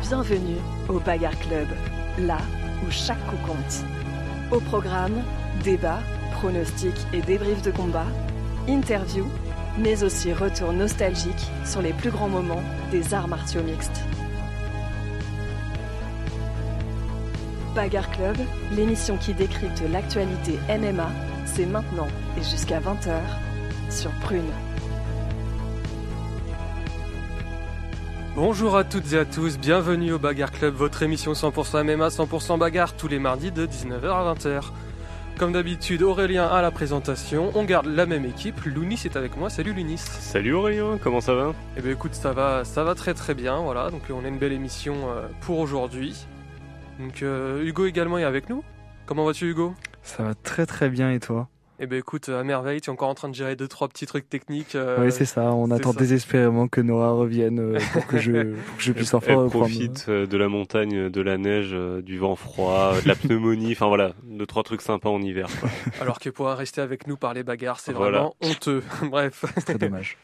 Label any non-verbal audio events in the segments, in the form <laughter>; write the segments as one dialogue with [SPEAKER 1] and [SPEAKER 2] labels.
[SPEAKER 1] Bienvenue au Bagarre Club, là où chaque coup compte. Au programme, débats, pronostics et débriefs de combat, interviews, mais aussi retour nostalgique sur les plus grands moments des arts martiaux mixtes. Bagarre Club, l'émission qui décrypte l'actualité MMA, c'est maintenant et jusqu'à 20h sur Prune.
[SPEAKER 2] Bonjour à toutes et à tous, bienvenue au Bagarre Club, votre émission 100% MMA, 100% bagarre, tous les mardis de 19h à 20h. Comme d'habitude, Aurélien à la présentation, on garde la même équipe, Lounis est avec moi, salut Lounis.
[SPEAKER 3] Salut Aurélien, comment ça va?
[SPEAKER 2] Eh bien écoute, ça va, ça va très très bien, voilà, donc on a une belle émission euh, pour aujourd'hui. Donc euh, Hugo également est avec nous. Comment vas-tu Hugo?
[SPEAKER 4] Ça va très très bien et toi?
[SPEAKER 2] Eh ben écoute, à merveille, tu es encore en train de gérer deux trois petits trucs techniques. euh,
[SPEAKER 4] Oui c'est ça, on attend
[SPEAKER 2] ça.
[SPEAKER 4] désespérément que Noah revienne euh, pour que je, <laughs> pour que je puisse enfin
[SPEAKER 3] Elle
[SPEAKER 4] reprendre.
[SPEAKER 3] profite euh, de la montagne, de la neige, euh, du vent froid, euh, de la pneumonie, enfin voilà, deux trois trucs sympas en hiver. quoi. <laughs>
[SPEAKER 2] Alors que pourra rester avec nous par les bagarres, c'est
[SPEAKER 3] Voilà.
[SPEAKER 2] vraiment honteux. <laughs> Bref.
[SPEAKER 4] C'est très dommage.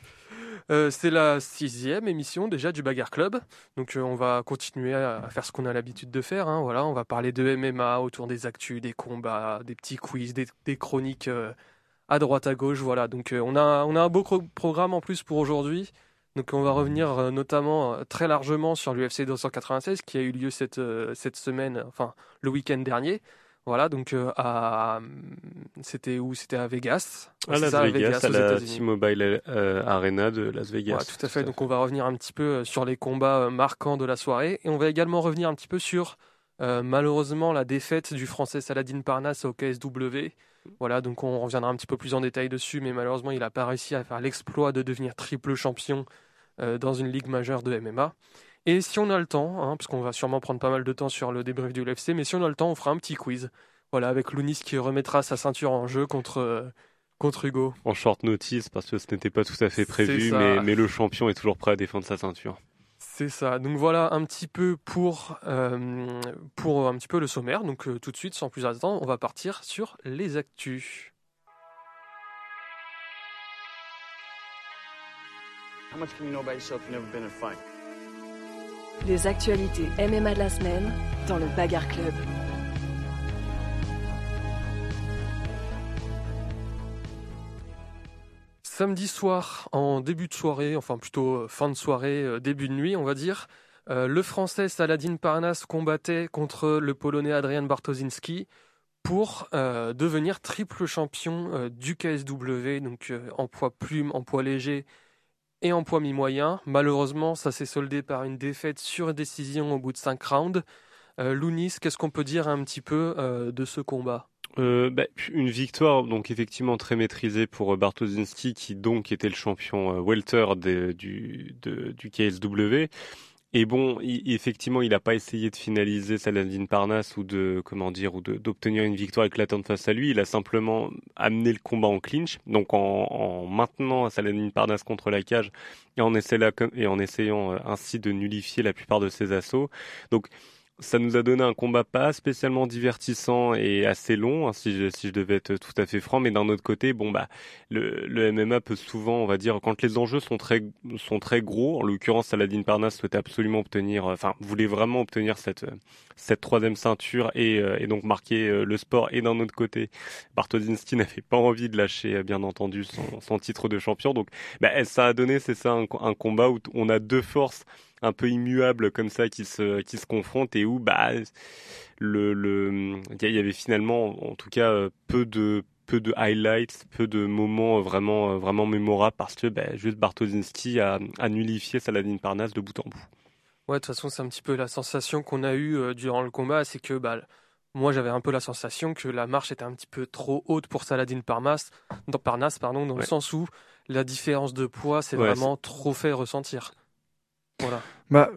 [SPEAKER 2] Euh, c'est la sixième émission déjà du Bagarre Club. Donc euh, on va continuer à, à faire ce qu'on a l'habitude de faire. hein. Voilà, on va parler de MMA autour des actus, des combats, des petits quiz, des, des chroniques euh, à droite à gauche. Voilà, donc on, a, on a un beau programme en plus pour aujourd'hui. Donc on va revenir euh, notamment très largement sur l'UFC 296 qui a eu lieu cette, cette semaine, enfin le week-end dernier. Voilà, donc euh, à c'était où? C'était à Vegas.
[SPEAKER 3] À Las
[SPEAKER 2] ça, à
[SPEAKER 3] Vegas, à la. T-Mobile euh, Arena de Las Vegas.
[SPEAKER 2] Ouais, tout à fait. Donc on va revenir un petit peu euh, sur les combats marquants de la soirée et on va également revenir un petit peu sur euh, malheureusement la défaite du français Saladin Parnasse au KSW. Voilà, donc on reviendra un petit peu plus en détail dessus, mais malheureusement il n'a pas réussi à faire l'exploit de devenir triple champion dans une ligue majeure de MMA. Et si on a le temps, hein, parce qu'on va sûrement prendre pas mal de temps sur le débrief du UFC, mais si on a le temps, on fera un petit quiz. Voilà, avec Lounis qui remettra sa ceinture en jeu contre, euh, contre Hugo.
[SPEAKER 3] En short notice parce que ce n'était pas tout à fait prévu, mais, mais le champion est toujours prêt à défendre sa ceinture.
[SPEAKER 2] C'est ça. Donc voilà un petit peu pour, euh, pour un petit peu le sommaire. Donc euh, tout de suite, sans plus attendre, on va partir sur les actus.
[SPEAKER 5] How much can you know about yourself you've never been in a fight?
[SPEAKER 1] Les actualités MMA de la semaine dans le Bagarre Club.
[SPEAKER 2] Samedi soir, en début de soirée, enfin plutôt euh, fin de soirée, euh, début de nuit, on va dire, euh, le Français Saladin Parnasse combattait contre le Polonais Adrian Bartoszynski pour devenir triple champion du KSW, donc en poids plume, en poids léger et en poids mi-moyen. Malheureusement, ça s'est soldé par une défaite sur décision au bout de 5 rounds. Euh, Lounis, qu'est-ce qu'on peut dire un petit peu euh, de ce combat?
[SPEAKER 3] Euh, bah, une victoire donc effectivement très maîtrisée pour Bartoszynski qui donc était le champion welter du, du KSW. Et bon, effectivement, il n'a pas essayé de finaliser Saladin Parnasse ou de comment dire ou d'obtenir une victoire éclatante face à lui. Il a simplement amené le combat en clinch, donc en, en maintenant Saladin Parnasse contre la cage et en, essayant, et en essayant euh, ainsi de nullifier la plupart de ses assauts. Donc ça nous a donné un combat pas spécialement divertissant et assez long, hein, si, je, si je devais être tout à fait franc. Mais d'un autre côté, bon bah, le, le MMA peut souvent, on va dire, quand les enjeux sont très sont très gros. En l'occurrence, Saladin Parnasse souhaitait absolument obtenir, euh, enfin, voulait vraiment obtenir cette euh, cette troisième ceinture et, euh, et donc marquer le sport. Et d'un autre côté, Bartoszynski <laughs> n'avait pas envie de lâcher, bien entendu, son, son titre de champion. Donc, bah, ça a donné, c'est ça, un combat où on a deux forces un peu immuables comme ça qui se qui se confrontent et où bah le le il y avait finalement en tout cas euh, peu de peu de highlights, peu de moments euh, vraiment euh, vraiment mémorables parce que bah, juste Bartoszynski a, a nullifié Saladin Parnasse de bout en bout.
[SPEAKER 2] Ouais, de toute façon, c'est un petit peu la sensation qu'on a eue durant le combat, c'est que bah, moi j'avais un peu la sensation que la marche était un petit peu trop haute pour Saladin Parnasse, dans, Parnasse pardon, dans le sens où la différence de poids s'est
[SPEAKER 3] Ouais,
[SPEAKER 2] vraiment trop fait ressentir. Voilà.
[SPEAKER 4] Bah,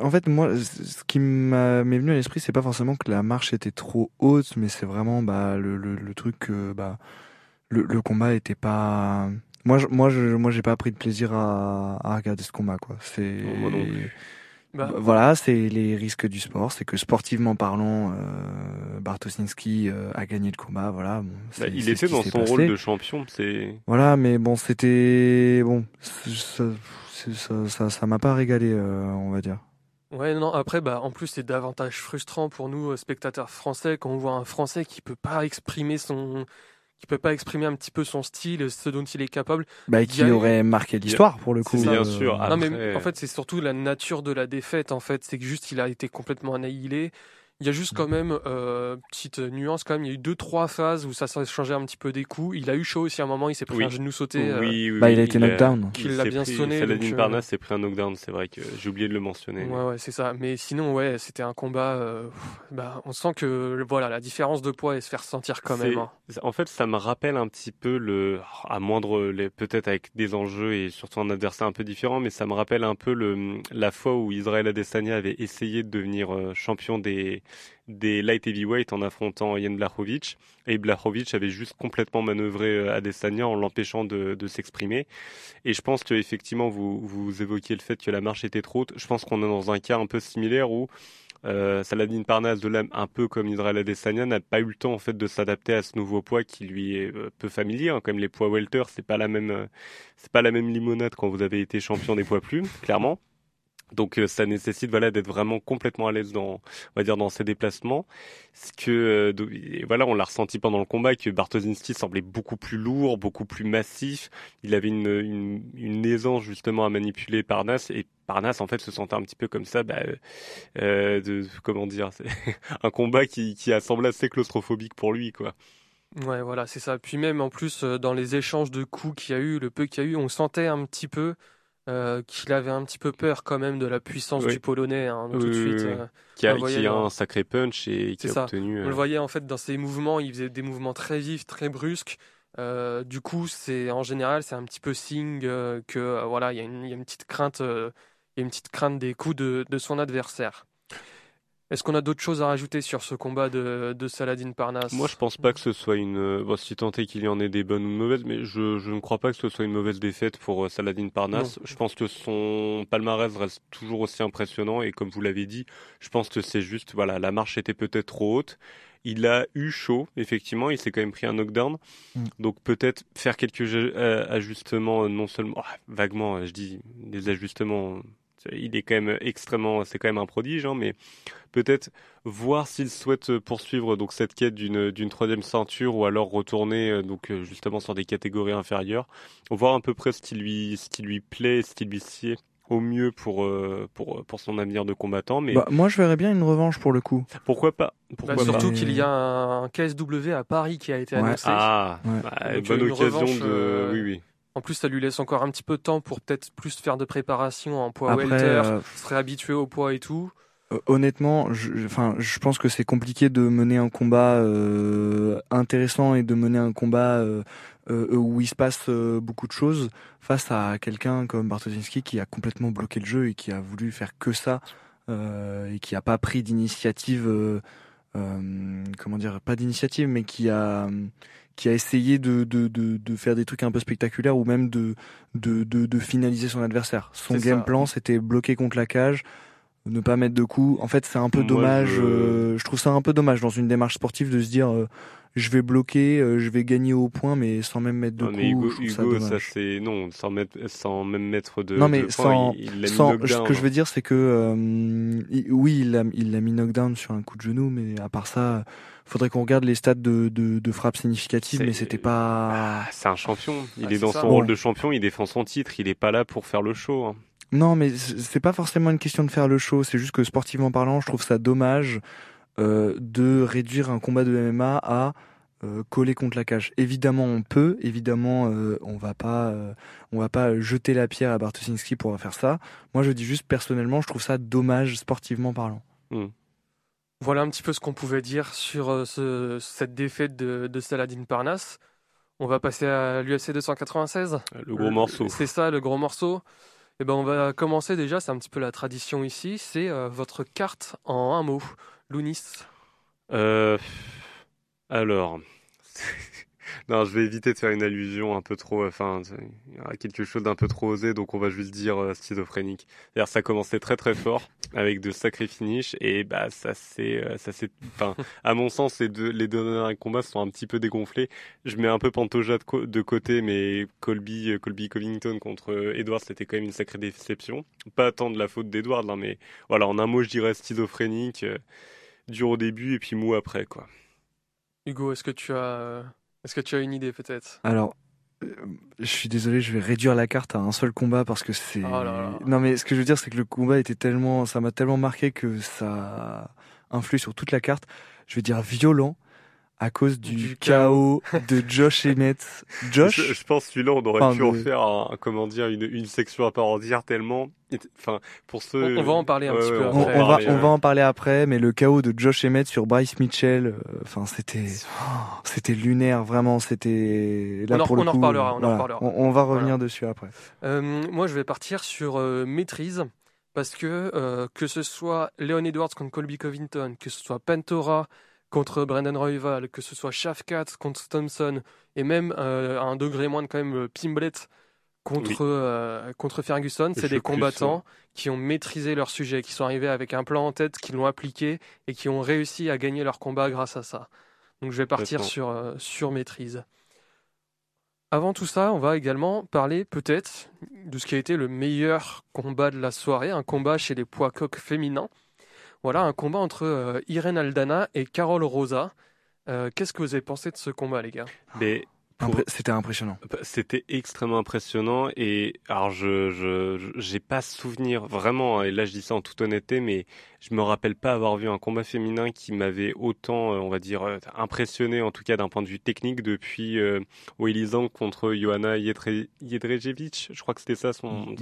[SPEAKER 4] en fait, moi, ce qui m'est venu à l'esprit, c'est pas forcément que la marche était trop haute, mais c'est vraiment bah, le, le, le truc que bah, le, le combat était pas. Moi, je, moi, je, moi, j'ai pas pris de plaisir à, à regarder ce combat, quoi. C'est.
[SPEAKER 3] Plus.
[SPEAKER 2] Bah,
[SPEAKER 4] Voilà, c'est les risques du sport. C'est que sportivement parlant, euh, Bartoszynski euh, a gagné le combat. Voilà. Bon,
[SPEAKER 3] Bah, il était dans son
[SPEAKER 4] passé.
[SPEAKER 3] rôle de champion, c'est
[SPEAKER 4] Voilà, mais bon, c'était bon. c'est- ça- c'est- ça, ça, ça m'a pas régalé, euh, on va dire.
[SPEAKER 2] Ouais, non, après, bah, en plus, c'est davantage frustrant pour nous, euh, spectateurs français, quand on voit un Français qui peut pas exprimer son, qui peut pas exprimer un petit peu son style, ce dont il est capable.
[SPEAKER 4] Bah, qui
[SPEAKER 2] a
[SPEAKER 4] aurait marqué l'histoire pour le coup.
[SPEAKER 3] Bien
[SPEAKER 4] euh,
[SPEAKER 3] sûr.
[SPEAKER 2] Non, mais en fait, c'est surtout la nature de la défaite, en fait. C'est que juste, il a été complètement annihilé. Il y a juste quand même, euh, petite nuance quand même, il y a eu deux, trois phases où ça s'est changé un petit peu des coups. Il a eu chaud aussi à un moment, il s'est pris
[SPEAKER 3] Oui.
[SPEAKER 2] un genou sauté. euh,
[SPEAKER 3] Oui, oui,
[SPEAKER 4] Bah,
[SPEAKER 3] oui,
[SPEAKER 4] il a été knockdown.
[SPEAKER 2] Qu'il l'a bien
[SPEAKER 3] pris-
[SPEAKER 2] sonné,
[SPEAKER 3] Saladin
[SPEAKER 2] euh,
[SPEAKER 3] Parnasse s'est pris un knockdown, c'est vrai que j'ai oublié de le mentionner.
[SPEAKER 2] Ouais, ouais, c'est ça. Mais sinon, ouais, c'était un combat. euh, bah, on sent que voilà, la différence de poids elle se fait ressentir quand même. hein.
[SPEAKER 3] En fait, ça me rappelle un petit peu le, à moindre, les- peut-être avec des enjeux et surtout un adversaire un peu différent, mais ça me rappelle un peu le, la fois où Israël Adesanya avait essayé de devenir champion des, des light heavyweight en affrontant Jan Blachowicz. Et Blachowicz avait juste complètement manœuvré euh, Adesanya en l'empêchant de, s'exprimer. Et je pense que effectivement, vous, vous évoquiez le fait que la marche était trop haute. Je pense qu'on est dans un cas un peu similaire où euh, Saladin Parnasse, de l'âme, un peu comme Israël Adesanya, n'a pas eu le temps en fait de s'adapter à ce nouveau poids qui lui est euh, peu familier. hein. Comme les poids welter, c'est pas c'est pas la même limonade quand vous avez été champion des poids plumes, clairement. Donc euh, ça nécessite voilà d'être vraiment complètement à l'aise dans on va dire dans ses déplacements. Ce que euh, voilà on l'a ressenti pendant le combat que Bartoszynski semblait beaucoup plus lourd, beaucoup plus massif. Il avait une, une, une aisance justement à manipuler Parnasse et Parnasse en fait se sentait un petit peu comme ça bah, euh, euh, de comment dire <laughs> un combat qui, qui a semblé assez claustrophobique pour lui quoi.
[SPEAKER 2] Ouais, voilà, c'est ça. Puis même en plus, euh, dans les échanges de coups qu'il y a eu, le peu qu'il y a eu, on sentait un petit peu euh, qu'il avait un petit peu peur quand même de la puissance
[SPEAKER 3] Oui.
[SPEAKER 2] du Polonais, hein, tout de suite.
[SPEAKER 3] oui.
[SPEAKER 2] euh.
[SPEAKER 3] Qui a,
[SPEAKER 2] voyait
[SPEAKER 3] qui a un sacré punch et qui a
[SPEAKER 2] ça.
[SPEAKER 3] obtenu.
[SPEAKER 2] On
[SPEAKER 3] euh,
[SPEAKER 2] le voyait en fait dans ses mouvements, il faisait des mouvements très vifs, très brusques. Du coup, c'est en général, c'est un petit peu signe que voilà, il y, a une- il y a une petite crainte, il y a une petite crainte des coups de, de son adversaire. Est-ce qu'on a d'autres choses à rajouter sur ce combat de, de Saladin Parnasse
[SPEAKER 3] Moi, je pense pas que ce soit une. euh, Bon, si tant est qu'il y en ait des bonnes ou de mauvaises, mais je, je ne crois pas que ce soit une mauvaise défaite pour euh, Saladin Parnasse. Je pense que son palmarès reste toujours aussi impressionnant et comme vous l'avez dit, je pense que c'est juste, voilà, la marche était peut-être trop haute. Il a eu chaud, effectivement, il s'est quand même pris un knockdown.
[SPEAKER 4] Mm.
[SPEAKER 3] Donc peut-être faire quelques euh, ajustements, non seulement, ah, vaguement, je dis des ajustements. Il est quand même extrêmement, c'est quand même un prodige, hein, mais peut-être voir s'il souhaite poursuivre donc cette quête d'une d'une troisième ceinture ou alors retourner euh, donc euh, justement sur des catégories inférieures, voir à peu près ce qui lui ce qui lui plaît, ce qui lui sied au mieux pour euh, pour pour son avenir de combattant. Mais
[SPEAKER 4] Bah, moi, je verrais bien une revanche pour le coup.
[SPEAKER 3] pourquoi pas?
[SPEAKER 2] Bah,
[SPEAKER 3] Pourquoi
[SPEAKER 2] surtout
[SPEAKER 4] pas?
[SPEAKER 2] qu'il y a un KSW à Paris qui a été
[SPEAKER 4] Ouais.
[SPEAKER 2] annoncé.
[SPEAKER 3] Ah,
[SPEAKER 4] Ouais.
[SPEAKER 3] bah, bonne occasion
[SPEAKER 2] revanche,
[SPEAKER 3] de
[SPEAKER 2] euh,
[SPEAKER 3] oui oui.
[SPEAKER 2] En plus, ça lui laisse encore un petit peu de temps pour peut-être plus faire de préparation en poids
[SPEAKER 4] Après,
[SPEAKER 2] welter,
[SPEAKER 4] euh,
[SPEAKER 2] se réhabituer au poids et tout.
[SPEAKER 4] Euh, Honnêtement, je, enfin, je pense que c'est compliqué de mener un combat euh, intéressant et de mener un combat euh, euh, où il se passe beaucoup de choses face à quelqu'un comme Bartoszynski qui a complètement bloqué le jeu et qui a voulu faire que ça et qui a pas pris d'initiative, comment dire, pas d'initiative, mais qui a qui a essayé de, de, de, de faire des trucs un peu spectaculaires ou même de, de, de, de finaliser son adversaire. Son game
[SPEAKER 2] ça.
[SPEAKER 4] plan, c'était bloquer contre la cage, ne pas mettre de coups. En fait, c'est un peu
[SPEAKER 3] Moi,
[SPEAKER 4] dommage.
[SPEAKER 3] je-
[SPEAKER 4] euh, je... trouve ça un peu dommage dans une démarche sportive de se dire euh, je vais bloquer, euh, je vais gagner au point, mais sans même mettre de
[SPEAKER 3] Non,
[SPEAKER 4] coups.
[SPEAKER 3] mais Hugo,
[SPEAKER 4] ça
[SPEAKER 3] Hugo, ça, c'est non sans mettre sans même mettre de
[SPEAKER 4] Non, mais
[SPEAKER 3] de
[SPEAKER 4] sans-
[SPEAKER 3] il, il l'a mis
[SPEAKER 4] Sans-
[SPEAKER 3] knockdown,
[SPEAKER 4] ce que je
[SPEAKER 3] hein.
[SPEAKER 4] veux dire, c'est que il- oui, il l'a il l'a mis knockdown sur un coup de genou, mais à part ça, faudrait qu'on regarde les stats de, de, de frappe significative, mais c'était pas.
[SPEAKER 3] Ah, c'est un champion. Il
[SPEAKER 2] Ah,
[SPEAKER 3] est dans
[SPEAKER 2] ça.
[SPEAKER 3] son
[SPEAKER 4] Bon.
[SPEAKER 3] rôle de champion, il défend son titre. Il est pas là pour faire le show. hein.
[SPEAKER 4] Non, mais c'est pas forcément une question de faire le show. C'est juste que sportivement parlant, je trouve ça dommage euh, de réduire un combat de MMA à euh, coller contre la cage. Évidemment, on peut. Évidemment, euh, on va pas, euh, on va pas jeter la pierre à Bartoszynski pour faire ça. Moi, je dis juste personnellement, je trouve ça dommage sportivement parlant.
[SPEAKER 2] Voilà un petit peu ce qu'on pouvait dire sur ce- cette défaite de, de Saladin Parnasse. On va passer à l'UFC 296.
[SPEAKER 3] Le gros morceau.
[SPEAKER 2] C'est ça, le gros morceau. Et ben, on va commencer déjà, c'est un petit peu la tradition ici, c'est euh, votre carte en un mot. Lounis.
[SPEAKER 3] Euh, alors, <laughs> non, je vais éviter de faire une allusion un peu trop, enfin, quelque chose d'un peu trop osé, donc on va juste dire euh, schizophrénique. C'est-à-dire, ça commençait très très fort avec de sacrés finishes et bah ça c'est, euh, ça c'est, enfin, à mon sens, les deux les deux derniers combats sont un petit peu dégonflés. Je mets un peu Pantoja de, côté, mais Colby, euh, Colby Covington contre Edward, c'était quand même une sacrée déception. Pas tant de la faute d'Edward, là, mais voilà, en un mot, je dirais schizophrénique, dur au début et puis mou après, quoi.
[SPEAKER 2] Hugo, est-ce que tu as est-ce que tu as une idée peut-être?
[SPEAKER 4] Alors, euh, je suis désolé, je vais réduire la carte à un seul combat parce que c'est. Oh non, mais ce que je veux dire, c'est que le combat était tellement, ça m'a tellement marqué que ça influe sur toute la carte. Je vais dire violent à cause du, chaos de Josh Emmett. <laughs> Josh
[SPEAKER 3] je, je pense celui-là on aurait pu en faire un, comment dire une, une section à part entière tellement enfin pour ceux
[SPEAKER 2] on, va en parler un petit peu
[SPEAKER 4] on, après. On, va, on va en parler après mais le chaos de Josh Emmett sur Bryce Mitchell euh, enfin c'était c'était lunaire vraiment c'était
[SPEAKER 2] là
[SPEAKER 4] on
[SPEAKER 2] pour
[SPEAKER 4] le
[SPEAKER 2] coup, en reparlera on en reparlera.
[SPEAKER 4] On, va revenir dessus après.
[SPEAKER 2] Euh, moi je vais partir sur euh, maîtrise parce que euh, que ce soit Leon Edwards contre Colby Covington que ce soit Pentora contre Brendan Royval, que ce soit Shafkat contre Thompson, et même euh, à un degré moins de quand même euh, Pimblet contre, euh, contre Ferguson, c'est des combattants qui ont maîtrisé leur sujet, qui sont arrivés avec un plan en tête, qui l'ont appliqué et qui ont réussi à gagner leur combat grâce à ça. Donc je vais partir sur, sur maîtrise. Avant tout ça, on va également parler peut-être de ce qui a été le meilleur combat de la soirée, un combat chez les poids coqs féminins. Voilà un combat entre euh, Irene Aldana et Carole Rosa. Euh, qu'est-ce que vous avez pensé de ce combat, les gars?
[SPEAKER 3] Mais
[SPEAKER 4] C'était impressionnant.
[SPEAKER 3] Bah, c'était extrêmement impressionnant et alors je je j'ai pas souvenir vraiment et là je dis ça en toute honnêteté mais je me rappelle pas avoir vu un combat féminin qui m'avait autant, euh, on va dire, euh, impressionné, en tout cas d'un point de vue technique, depuis euh, Zhang contre Johanna Jedrzejewicz. Je crois que c'était ça son.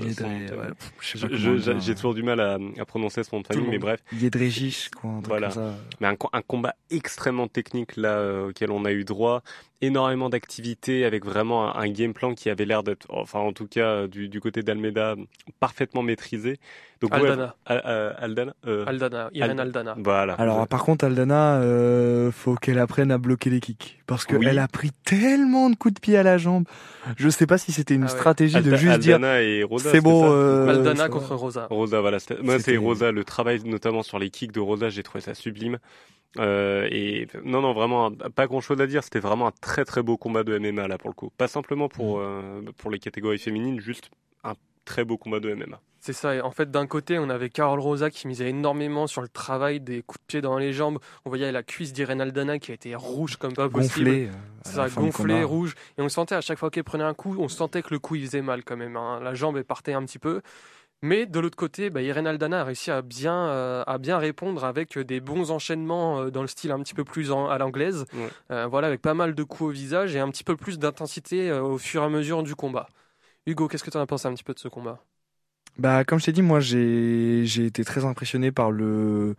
[SPEAKER 3] J'ai toujours du mal à, à prononcer son nom de famille, mais bref.
[SPEAKER 4] Jedrzejewicz, quoi.
[SPEAKER 3] voilà. Mais un, un, combat extrêmement technique là euh, auquel on a eu droit énormément d'activités avec vraiment un, game plan qui avait l'air d'être, enfin en tout cas du, du côté d'Almeida, parfaitement maîtrisé.
[SPEAKER 2] Donc, Aldana.
[SPEAKER 3] Aldana.
[SPEAKER 2] Euh, Aldana. Irène Aldana.
[SPEAKER 3] Voilà.
[SPEAKER 4] Alors par contre Aldana, euh, faut qu'elle apprenne à bloquer les kicks parce qu'elle a pris tellement de coups de pied à la jambe. Je sais pas si c'était une ah stratégie de juste
[SPEAKER 3] Aldana
[SPEAKER 4] dire.
[SPEAKER 3] et Rosa.
[SPEAKER 4] C'est bon. Euh,
[SPEAKER 2] Aldana contre Rosa.
[SPEAKER 3] Rosa, voilà. Moi c'est Rosa. Le travail notamment sur les kicks de Rosa, j'ai trouvé ça sublime. Euh, et non, non, vraiment, pas grand chose à dire. C'était vraiment un très très beau combat de MMA là pour le coup. Pas simplement pour mm. euh, pour les catégories féminines, juste un très beau combat de MMA.
[SPEAKER 2] C'est ça. en fait, d'un côté, on avait Carole Rosa qui misait énormément sur le travail des coups de pied dans les jambes. On voyait la cuisse d'Irene Aldana qui était rouge comme pas possible.
[SPEAKER 4] Gonflée.
[SPEAKER 2] ça, gonflé, rouge. Et on sentait à chaque fois qu'elle prenait un coup, on sentait que le coup il faisait mal quand même. Hein. La jambe elle partait un petit peu. Mais de l'autre côté, bah, Irene Aldana a réussi à bien, euh, à bien répondre avec des bons enchaînements euh, dans le style un petit peu plus à l'anglaise. Euh, voilà, avec pas mal de coups au visage et un petit peu plus d'intensité au fur et à mesure du combat. Hugo, qu'est-ce que tu en as pensé un petit peu de ce combat?
[SPEAKER 4] Bah, comme je t'ai dit, moi, j'ai, été très impressionné par le,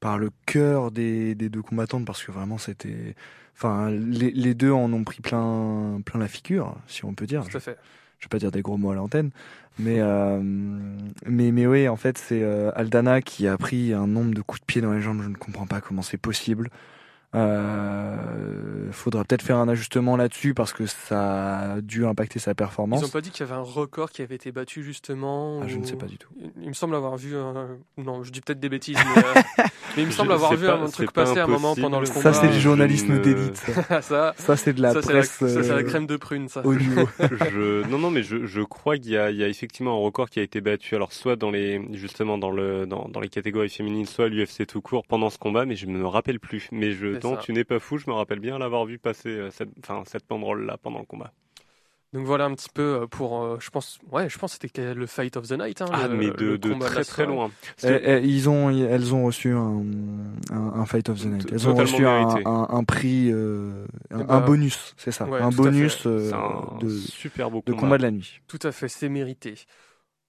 [SPEAKER 4] par le cœur des, des deux combattantes parce que vraiment, c'était, enfin, les, les deux en ont pris plein, plein la figure, si on peut dire.
[SPEAKER 2] Tout à fait.
[SPEAKER 4] Je, vais pas dire des gros mots à l'antenne, mais, euh, mais, mais oui, en fait, c'est euh, Aldana qui a pris un nombre de coups de pied dans les jambes. Je ne comprends pas comment c'est possible. Euh, faudra peut-être faire un ajustement là-dessus parce que ça a dû impacter sa performance.
[SPEAKER 2] Ils ont pas dit qu'il y avait un record qui avait été battu justement
[SPEAKER 4] ah, Je ne sais pas du tout.
[SPEAKER 2] Il me semble avoir vu. Non, je dis peut-être des bêtises, mais, euh, <laughs> mais il me semble avoir vu un truc passer à un moment pendant le combat.
[SPEAKER 4] Ça, c'est du journalisme d'élite. <laughs> ça, ça c'est de la presse.
[SPEAKER 2] Ça, c'est la, euh, crème de prune, ça.
[SPEAKER 4] Au niveau. <laughs>
[SPEAKER 3] je... Non, non, mais je, je crois qu'il y, y a effectivement un record qui a été battu. Alors, soit dans les, justement dans le, dans, dans les catégories féminines, soit l'UFC tout court pendant ce combat, mais je me rappelle plus. Mais je tu n'es pas fou, je me rappelle bien l'avoir vu passer euh, cette, enfin, cette banderole-là pendant le combat.
[SPEAKER 2] Donc voilà un petit peu euh, pour, euh, je pense, ouais, je pense c'était le Fight of the Night. Hein,
[SPEAKER 3] ah, mais de, de très très loin.
[SPEAKER 4] Eh, eh, ils ont, elles ont reçu un, un, Fight of the Night. Elles ont reçu un, un, prix, un, eh ben, bonus, c'est ça, un bonus de
[SPEAKER 3] super beau
[SPEAKER 4] de combat. de la nuit.
[SPEAKER 2] Tout à fait, c'est mérité.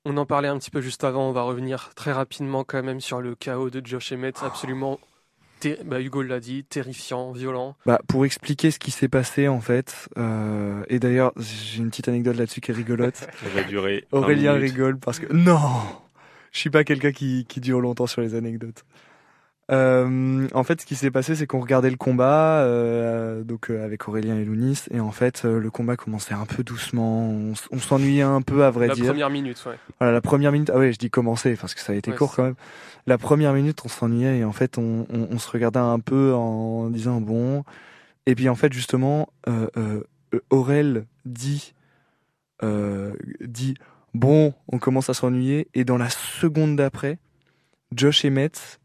[SPEAKER 2] On en parlait un petit peu juste avant. On va revenir très rapidement quand même sur le chaos de Josh Emmett, absolument bah, Hugo l'a dit, terrifiant, violent.
[SPEAKER 4] Bah, pour expliquer ce qui s'est passé en fait, euh, et d'ailleurs j'ai une petite anecdote là-dessus qui est rigolote. <laughs> Ça
[SPEAKER 3] va durer.
[SPEAKER 4] Aurélien rigole parce que non, je suis pas quelqu'un qui, qui dure longtemps sur les anecdotes. Euh, en fait, ce qui s'est passé, c'est qu'on regardait le combat, euh, donc euh, avec Aurélien et Lounis, et en fait, le combat commençait un peu doucement. On, on s'ennuyait un peu, à vrai
[SPEAKER 2] La
[SPEAKER 4] dire.
[SPEAKER 2] première minute, ouais.
[SPEAKER 4] Voilà, la première minute. Ah ouais, je dis commencer parce que ça a été
[SPEAKER 2] Ouais,
[SPEAKER 4] court quand même. La première minute, on s'ennuyait et en fait, on, on, on se regardait un peu en disant bon. Et puis en fait, justement, Aurel dit dit bon, on commence à s'ennuyer et dans la seconde d'après, Josh Emmett euh, euh,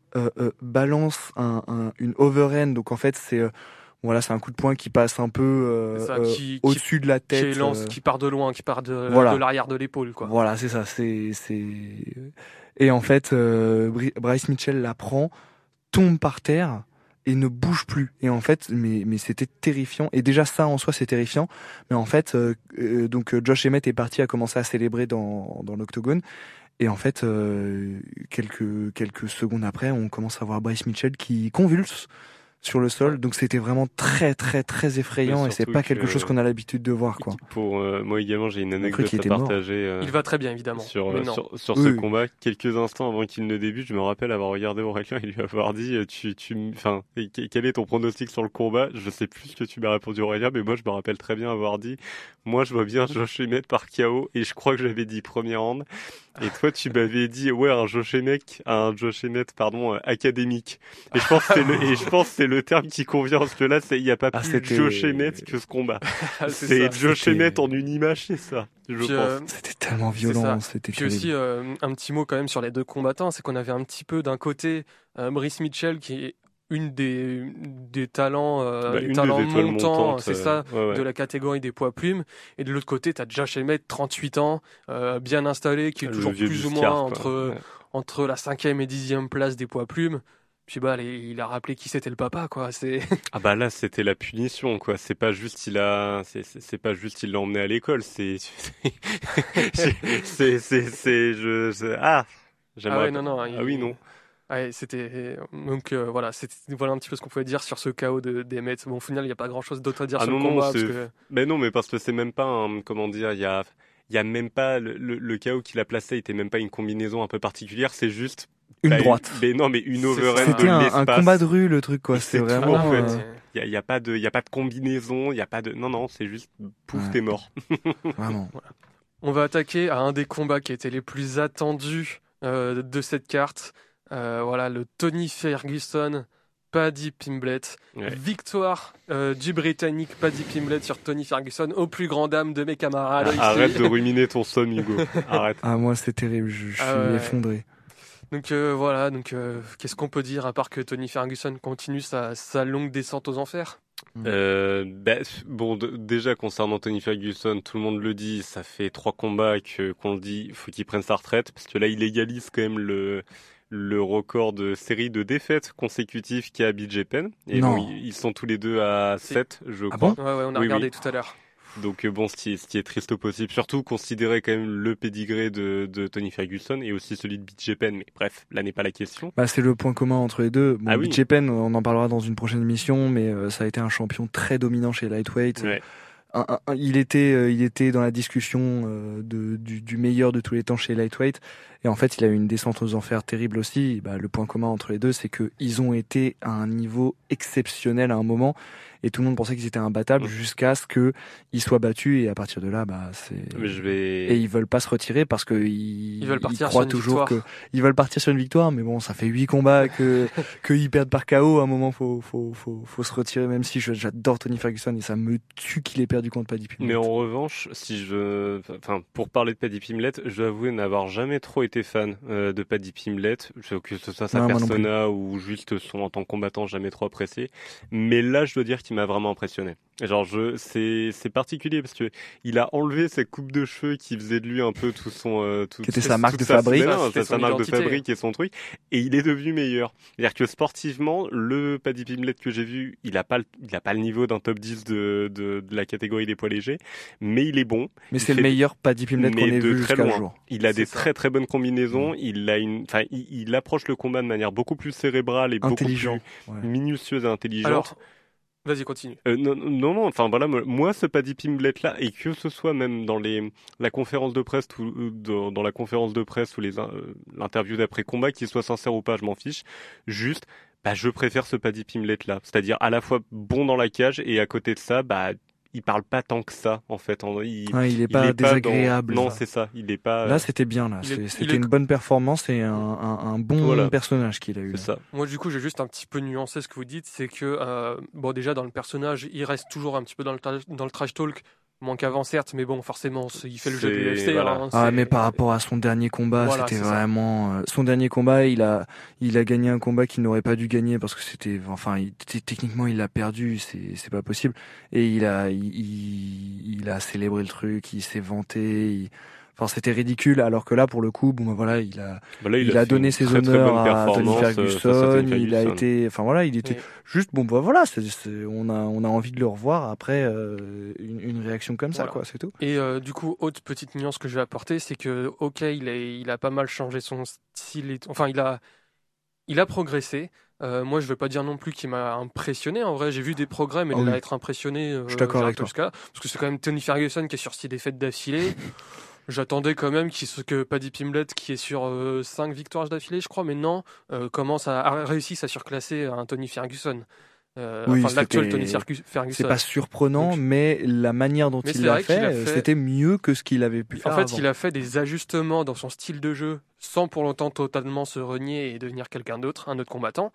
[SPEAKER 4] balance un, un- une overhand. Donc en fait, c'est euh, voilà, c'est un coup de poing qui passe un peu euh, euh,
[SPEAKER 2] qui- qui-
[SPEAKER 4] au-dessus de la
[SPEAKER 2] Qui
[SPEAKER 4] tête.
[SPEAKER 2] lance,
[SPEAKER 4] euh,
[SPEAKER 2] qui part de loin, qui part de,
[SPEAKER 4] Voilà.
[SPEAKER 2] de l'arrière de l'épaule,
[SPEAKER 4] voilà, c'est ça. C'est c'est et en fait, euh, Bryce Mitchell la prend, tombe par terre et ne bouge plus. Et en fait, mais mais c'était terrifiant. Et déjà ça en soi c'est terrifiant. Mais en fait, euh, euh, donc euh, Josh Emmett est parti à commencer à célébrer dans dans l'octogone. Et en fait, euh, quelques quelques secondes après, on commence à voir Bryce Mitchell qui convulse sur le sol. Donc c'était vraiment très très très effrayant et c'est pas quelque
[SPEAKER 3] que-
[SPEAKER 4] chose qu'on a l'habitude de voir quoi.
[SPEAKER 3] Pour euh, moi également, j'ai une anecdote à
[SPEAKER 4] était mort.
[SPEAKER 3] partager. euh,
[SPEAKER 2] Il va très bien, évidemment.
[SPEAKER 3] sur,
[SPEAKER 2] mais
[SPEAKER 3] euh,
[SPEAKER 2] non.
[SPEAKER 3] sur, sur
[SPEAKER 4] Oui,
[SPEAKER 3] ce
[SPEAKER 4] oui.
[SPEAKER 3] combat. Quelques instants avant qu'il ne débute, je me rappelle avoir regardé Aurélien et lui avoir dit, euh, tu, tu, enfin, quel est ton pronostic sur le combat? Je sais plus ce que tu m'as répondu Aurélien, mais moi je me rappelle très bien avoir dit, moi je vois bien Josh Emmett par KO et je crois que j'avais dit premier round. Et toi tu m'avais dit ouais un Josh Emmett, un Josh Emmett pardon euh, académique. Et je pense que c'est le, et je pense que c'est le terme qui convient parce que là c'est il y a pas
[SPEAKER 4] Ah,
[SPEAKER 3] plus Emmett que ce combat. <laughs>
[SPEAKER 2] Ah, c'est
[SPEAKER 4] C'était-
[SPEAKER 3] Emmett en une image, c'est ça. Je
[SPEAKER 2] Puis,
[SPEAKER 3] pense.
[SPEAKER 2] euh,
[SPEAKER 4] C'était tellement violent, c'était
[SPEAKER 2] Puis
[SPEAKER 4] terrible.
[SPEAKER 2] aussi, euh, un petit mot quand même sur les deux combattants, c'est qu'on avait un petit peu d'un côté euh, Brice Mitchell qui est une des, des talents, euh,
[SPEAKER 3] Bah,
[SPEAKER 2] des talents
[SPEAKER 3] des
[SPEAKER 2] montants, c'est
[SPEAKER 3] euh,
[SPEAKER 2] ça,
[SPEAKER 3] ouais, ouais.
[SPEAKER 2] de la catégorie des poids plumes. Et de l'autre côté, tu as Josh Emmett, 38 ans, euh, bien installé, qui est
[SPEAKER 3] Le
[SPEAKER 2] toujours plus ou moins
[SPEAKER 3] quoi.
[SPEAKER 2] entre,
[SPEAKER 3] Ouais.
[SPEAKER 2] entre la cinquième et dixième place des poids plumes. Puis bah, il a rappelé qui c'était le papa, quoi. C'est
[SPEAKER 3] Ah bah là c'était la punition quoi. C'est pas juste il a, c'est pas juste il l'a emmené à l'école. C'est <laughs> c'est c'est c'est je, ah
[SPEAKER 2] ah
[SPEAKER 3] j'aimerais.
[SPEAKER 2] ouais, non non. il-
[SPEAKER 3] Ah oui non.
[SPEAKER 2] Ouais, c'était donc euh, voilà, voilà un petit peu ce qu'on pouvait dire sur ce chaos de d'Emmett. Bon, au final, il n'y a pas grand chose d'autre à dire
[SPEAKER 3] Ah
[SPEAKER 2] sur
[SPEAKER 3] non,
[SPEAKER 2] le combat parce que
[SPEAKER 3] Mais non mais parce que c'est même pas un, comment dire il y a il y a même pas le, le, le chaos qu'il a placé était même pas une combinaison un peu particulière. C'est juste
[SPEAKER 4] Une
[SPEAKER 3] bah,
[SPEAKER 4] droite.
[SPEAKER 3] Mais non mais une
[SPEAKER 2] C'est
[SPEAKER 3] overhand
[SPEAKER 4] C'était un, un combat de rue le truc quoi. <laughs> C'est vraiment.
[SPEAKER 3] en fait.
[SPEAKER 4] euh,
[SPEAKER 3] Il y a, il y a pas de il y a pas de combinaison. Il y a pas de non non c'est juste pouf
[SPEAKER 4] Ouais.
[SPEAKER 3] t'es mort. <laughs>
[SPEAKER 4] vraiment.
[SPEAKER 2] On va attaquer à un des combats qui étaient les plus attendus euh, de cette carte. Euh, voilà, le Tony Ferguson, Paddy Pimblett.
[SPEAKER 3] Ouais.
[SPEAKER 2] Victoire euh, du Britannique Paddy Pimblett sur Tony Ferguson, au plus grand dame de mes camarades. ici.
[SPEAKER 3] Arrête de ruminer ton somme Hugo. Arrête.
[SPEAKER 4] Ah moi c'est terrible. Je, je suis
[SPEAKER 2] Ah ouais.
[SPEAKER 4] effondré.
[SPEAKER 2] Donc euh, voilà, donc euh, qu'est-ce qu'on peut dire à part que Tony Ferguson continue sa, sa longue descente aux enfers?
[SPEAKER 3] Euh, bah, bon, de- déjà concernant Tony Ferguson, tout le monde le dit, ça fait trois combats que qu'on le dit, faut qu'il prenne sa retraite parce que là il égalise quand même le le record de série de défaites consécutives qu'a BJ Penn. Et
[SPEAKER 4] Non.
[SPEAKER 3] bon, ils, ils sont tous les deux à
[SPEAKER 2] C'est-
[SPEAKER 3] 7, je
[SPEAKER 4] Ah
[SPEAKER 3] crois.
[SPEAKER 4] bon?
[SPEAKER 2] Ouais, ouais, on a
[SPEAKER 3] Oui,
[SPEAKER 2] regardé
[SPEAKER 3] oui.
[SPEAKER 2] tout à l'heure.
[SPEAKER 3] Donc euh, bon, ce qui, est, ce qui est triste au possible, surtout considérer quand même le pédigré de, de Tony Ferguson et aussi celui de BJ Penn. Mais bref, là n'est pas la question.
[SPEAKER 4] Bah, c'est le point commun entre les deux. Bon,
[SPEAKER 3] Ah oui.
[SPEAKER 4] BJ Penn, on en parlera dans une prochaine émission, mais euh, ça a été un champion très dominant chez lightweight.
[SPEAKER 3] Ouais.
[SPEAKER 4] Un- un- un- il était, euh, il était dans la discussion euh, de, du, du meilleur de tous les temps chez lightweight. Et en fait, il a eu une descente aux enfers terrible aussi. Bah, le point commun entre les deux, c'est que ils ont été à un niveau exceptionnel à un moment, et tout le monde pensait qu'ils étaient imbattables
[SPEAKER 3] Mm.
[SPEAKER 4] jusqu'à ce que ils soient battus. Et à partir de là, bah, c'est.
[SPEAKER 3] Je vais.
[SPEAKER 4] Et ils veulent pas se retirer parce que ils,
[SPEAKER 2] Ils veulent partir
[SPEAKER 4] croient
[SPEAKER 2] sur une
[SPEAKER 4] toujours
[SPEAKER 2] victoire.
[SPEAKER 4] que ils veulent partir sur une victoire. Mais bon, ça fait huit combats que <laughs> qu'ils perdent par KO. À un moment, faut faut faut faut se retirer. Même si j'adore Tony Ferguson et ça me tue qu'il ait perdu contre Paddy Pimblett.
[SPEAKER 3] Mais en revanche, si je, enfin, pour parler de Paddy Pimblett, je dois avouer n'avoir jamais trop été fan euh, de Paddy Pimblett, que ce soit sa
[SPEAKER 4] non
[SPEAKER 3] persona ou juste son en tant que combattant, jamais trop apprécié. Mais là, je dois dire qu'il m'a vraiment impressionné. Genre, je, c'est, c'est particulier parce que il a enlevé sa coupe de cheveux qui faisait de lui un peu tout son, euh, tout,
[SPEAKER 4] Qui était sa marque de
[SPEAKER 3] sa-
[SPEAKER 4] fabrique.
[SPEAKER 3] mais non,
[SPEAKER 2] C'était
[SPEAKER 3] sa- marque de fabrique et son truc, et il est devenu meilleur. C'est-à-dire que sportivement, le Paddy Pimblett que j'ai vu, il a pas, le- il a pas le niveau d'un top 10 de, de, de la catégorie des poids légers, mais il est bon.
[SPEAKER 4] mais
[SPEAKER 3] il
[SPEAKER 4] c'est le meilleur Paddy Pimblett qu'on ait
[SPEAKER 3] de
[SPEAKER 4] vu
[SPEAKER 3] très
[SPEAKER 4] jusqu'à jour.
[SPEAKER 3] Il a
[SPEAKER 2] C'est
[SPEAKER 3] des
[SPEAKER 2] ça.
[SPEAKER 3] très très bonnes combinaisons. Il a une, enfin, il, il approche le combat de manière beaucoup plus cérébrale et
[SPEAKER 4] Intelligent.
[SPEAKER 3] beaucoup
[SPEAKER 4] Ouais.
[SPEAKER 3] plus minutieuse et intelligente.
[SPEAKER 2] Alors, vas-y, continue.
[SPEAKER 3] Euh, non, non, non, enfin voilà, moi, ce Paddy Pimblett là, et que ce soit même dans les la conférence de presse ou euh, dans, la conférence de presse ou euh, l'interview d'après combat, qu'il soit sincère ou pas, je m'en fiche. Juste bah, je préfère ce Paddy Pimlet là. C'est-à-dire à la fois bon dans la cage et à côté de ça, bah, il parle pas tant que ça en fait. Il,
[SPEAKER 4] ouais, il est pas désagréable.
[SPEAKER 3] Non, c'est ça. Il est pas.
[SPEAKER 4] Là, c'était bien. Là, c'était une bonne performance et un, un, un bon personnage qu'il a eu.
[SPEAKER 3] Ça.
[SPEAKER 2] Moi, du coup, j'ai juste un petit peu nuancé ce que vous dites, c'est que euh, bon, déjà dans le personnage, il reste toujours un petit peu dans le dans le trash talk Moins qu'avant, certes, mais bon, forcément, il fait le jeu du UFC. Hein,
[SPEAKER 4] ah, mais par rapport à son dernier combat, c'était vraiment. Euh, son dernier combat, il a, il a gagné un combat qu'il n'aurait pas dû gagner parce que c'était. Enfin, il, techniquement, il l'a perdu, c'est, c'est pas possible. Et il a, il, il a célébré le truc, il s'est vanté. Il, Enfin, c'était ridicule, alors que là, pour le coup, bon, ben voilà, il a,
[SPEAKER 3] bah
[SPEAKER 4] il, a, donné ses honneurs à Tony euh, Ferguson. il a été, enfin voilà, il était juste, bon, bah voilà, on a, on a envie de le revoir après euh, une, une, réaction comme ça, quoi, c'est tout.
[SPEAKER 2] Et euh, du coup, autre petite nuance que je vais apporter, c'est que, ok, il a, il a pas mal changé son style, enfin, il a, il a progressé. Euh, moi, je veux pas dire non plus qu'il m'a impressionné. En vrai, j'ai vu des progrès, mais oh il a être impressionné.
[SPEAKER 4] je suis d'accord avec toi.
[SPEAKER 2] Cas, parce que c'est quand même Tony Ferguson qui est sur six défaites d'affilée. <laughs> J'attendais quand même que Paddy Pimlet, qui est sur 5 euh, victoires d'affilée, je crois, mais non, euh, commence à, à réussir à surclasser un Tony Ferguson.
[SPEAKER 4] Euh, enfin, l'actuel Tony Ferguson. C'est pas surprenant, mais la manière dont il l'a fait, c'était mieux que ce qu'il avait pu faire.
[SPEAKER 2] En fait, il a fait des ajustements dans son style de jeu sans pour longtemps totalement se renier et devenir quelqu'un d'autre, un autre combattant.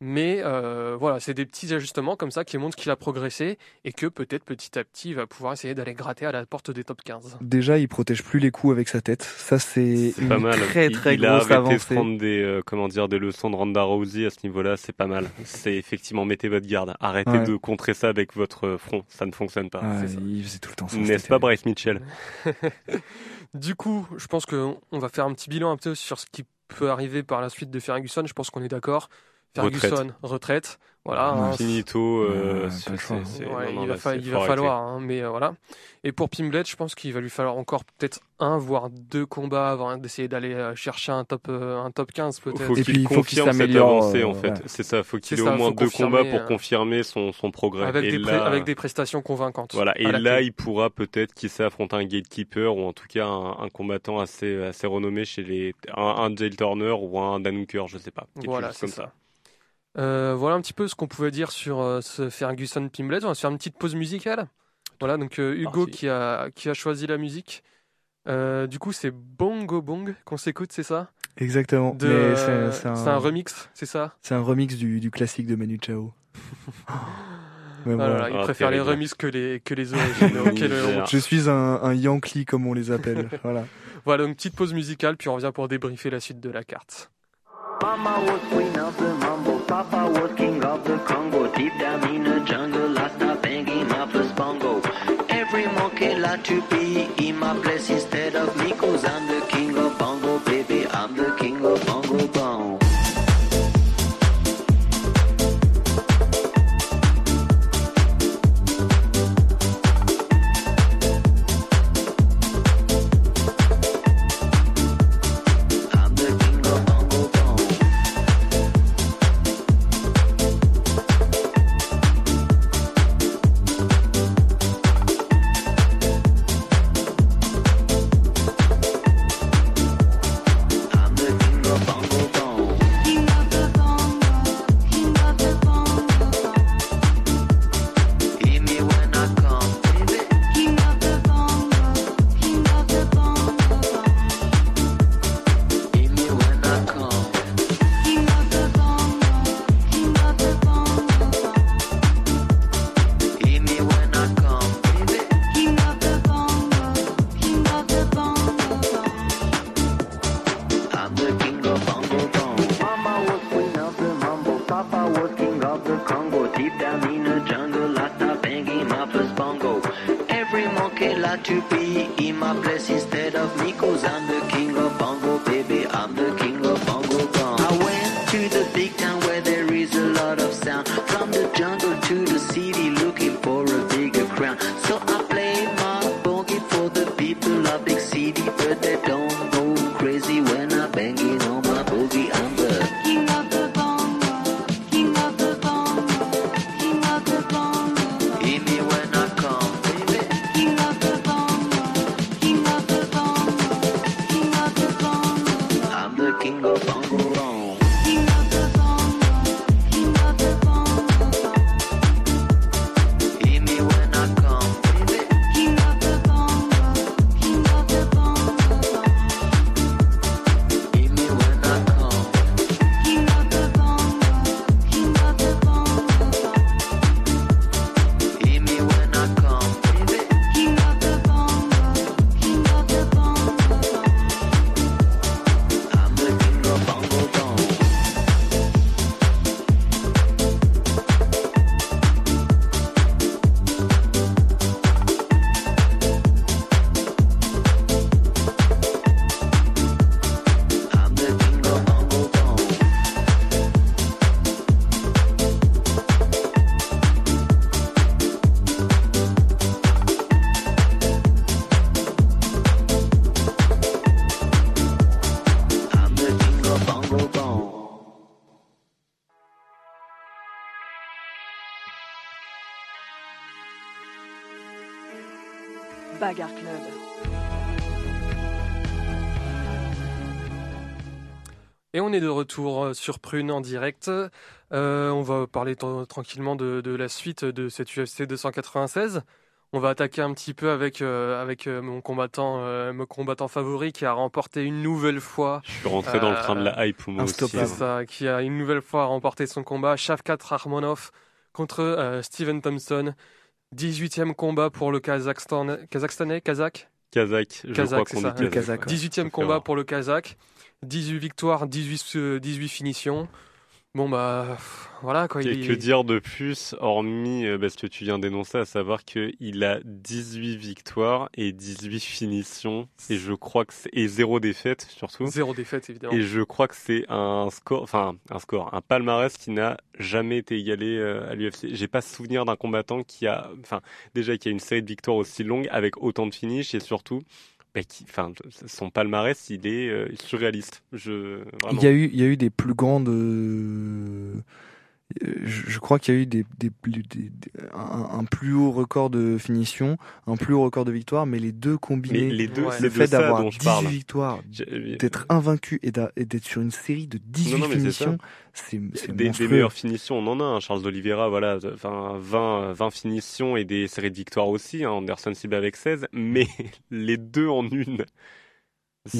[SPEAKER 2] Mais euh, voilà, c'est des petits ajustements comme ça qui montrent qu'il a progressé et que peut-être petit à petit il va pouvoir essayer d'aller gratter à la porte des top 15.
[SPEAKER 4] Déjà, il protège plus les coups avec sa tête. Ça, c'est une pas mal. très très
[SPEAKER 3] il,
[SPEAKER 4] grosse
[SPEAKER 3] a
[SPEAKER 4] avancée.
[SPEAKER 3] de prendre des euh, comment dire des leçons de Ronda Rousey à ce niveau-là. C'est pas mal. C'est effectivement mettez votre garde. Arrêtez de contrer ça avec votre front. Ça ne fonctionne pas.
[SPEAKER 4] Ouais, il faisait tout le temps ça.
[SPEAKER 3] N'est-ce pas Bryce Mitchell? <laughs>
[SPEAKER 2] Du coup, je pense qu'on va faire un petit bilan un peu sur ce qui peut arriver par la suite de Ferguson. Je pense qu'on est d'accord. Ferguson, retraite. Voilà.
[SPEAKER 3] Hein, finito. Euh,
[SPEAKER 2] il va, il va falloir, hein, mais euh, voilà. Et pour Pimblet, je pense qu'il va lui falloir encore peut-être un voire deux combats avant d'essayer d'aller euh, chercher un top un top 15 peut-être.
[SPEAKER 3] Et puis il faut qu'il s'améliore en fait. C'est ça, faut qu'il ait au moins deux combats pour confirmer son, son progrès.
[SPEAKER 2] Avec, des avec des prestations convaincantes.
[SPEAKER 3] Voilà. Et là, il pourra peut-être qui sait affronter un gatekeeper ou en tout cas un, combattant assez assez renommé chez les un, un Turner ou un Dan Hooker, je sais pas.
[SPEAKER 2] Voilà, c'est ça. Euh, voilà un petit peu ce qu'on pouvait dire sur euh, ce Ferguson Pimblet. On va se faire une petite pause musicale. Voilà, donc euh, Hugo qui a, qui a choisi la musique. du coup, c'est Bongo Bong qu'on s'écoute, c'est ça?
[SPEAKER 4] Exactement.
[SPEAKER 2] C'est un... remix, c'est ça?
[SPEAKER 4] C'est un remix du, du, classique de Manu Chao. <laughs>
[SPEAKER 2] Ah il préfère les remixes que les, que les <laughs> originaux.
[SPEAKER 4] Je suis un, un Yankee, comme on les appelle. <laughs> voilà.
[SPEAKER 2] Voilà, une petite pause musicale, puis on revient pour débriefer la suite de la carte.
[SPEAKER 6] Mama was queen of the mambo, Papa was king of the Congo. Deep down in the jungle, I start banging my first bongo. Every monkey like to be in my place instead of me, cause I'm the
[SPEAKER 2] est de retour euh, sur Prune en direct. Euh, on va parler tranquillement de, de la suite de cette UFC 296. On va attaquer un petit peu avec, euh, avec mon, combattant, euh, mon combattant favori qui a remporté une nouvelle fois
[SPEAKER 3] Je suis rentré dans le train de la hype moi aussi.
[SPEAKER 2] Ça, qui a une nouvelle fois remporté son combat. Shavkat Rakhmonov contre Steven Thompson. 18e combat pour le Kazakhstan, Kazakhstanais, Kazakh?
[SPEAKER 3] Kazakh, je
[SPEAKER 2] Kazakh,
[SPEAKER 3] crois
[SPEAKER 2] c'est
[SPEAKER 3] qu'on
[SPEAKER 2] ça.
[SPEAKER 3] dit Kazakh.
[SPEAKER 4] Kazakh, ouais.
[SPEAKER 2] 18e
[SPEAKER 3] Ça fait
[SPEAKER 2] combat pour le Kazakh. 18 victoires, 18, euh, 18 finitions. Bon bah voilà quoi.
[SPEAKER 3] Que,
[SPEAKER 2] il-
[SPEAKER 3] que dire de plus, hormis euh, bah, ce que tu viens d'énoncer, à savoir qu'il a 18 victoires et 18 finitions, et je crois que c'est, et zéro défaite surtout.
[SPEAKER 2] Zéro défaite évidemment.
[SPEAKER 3] Et je crois que c'est un score, enfin un score, un palmarès qui n'a jamais été égalé euh, à l'UFC. J'ai pas souvenir d'un combattant qui a, enfin déjà qui a une série de victoires aussi longue avec autant de finishes et surtout, enfin son palmarès il est euh, surréaliste.
[SPEAKER 4] Il y a eu, il y a eu des plus grandes. Je crois qu'il y a eu des, des, plus- des- des- un, un plus haut record de finition, un plus haut record de victoire, mais les deux
[SPEAKER 3] Mais
[SPEAKER 4] combinés,
[SPEAKER 3] les deux,
[SPEAKER 2] Ouais.
[SPEAKER 4] le fait d'avoir
[SPEAKER 3] dont je
[SPEAKER 4] 18
[SPEAKER 3] parle.
[SPEAKER 4] victoires, d'être invaincu et d'être sur une série de 18
[SPEAKER 3] Non,
[SPEAKER 4] finitions, c'est c'est
[SPEAKER 3] Des, meilleures finitions, on en a. hein. Charles d'Oliveira, voilà, enfin 20, 20 finitions et des séries de victoires aussi. hein. Anderson Silva avec 16, mais <laughs> les deux en une.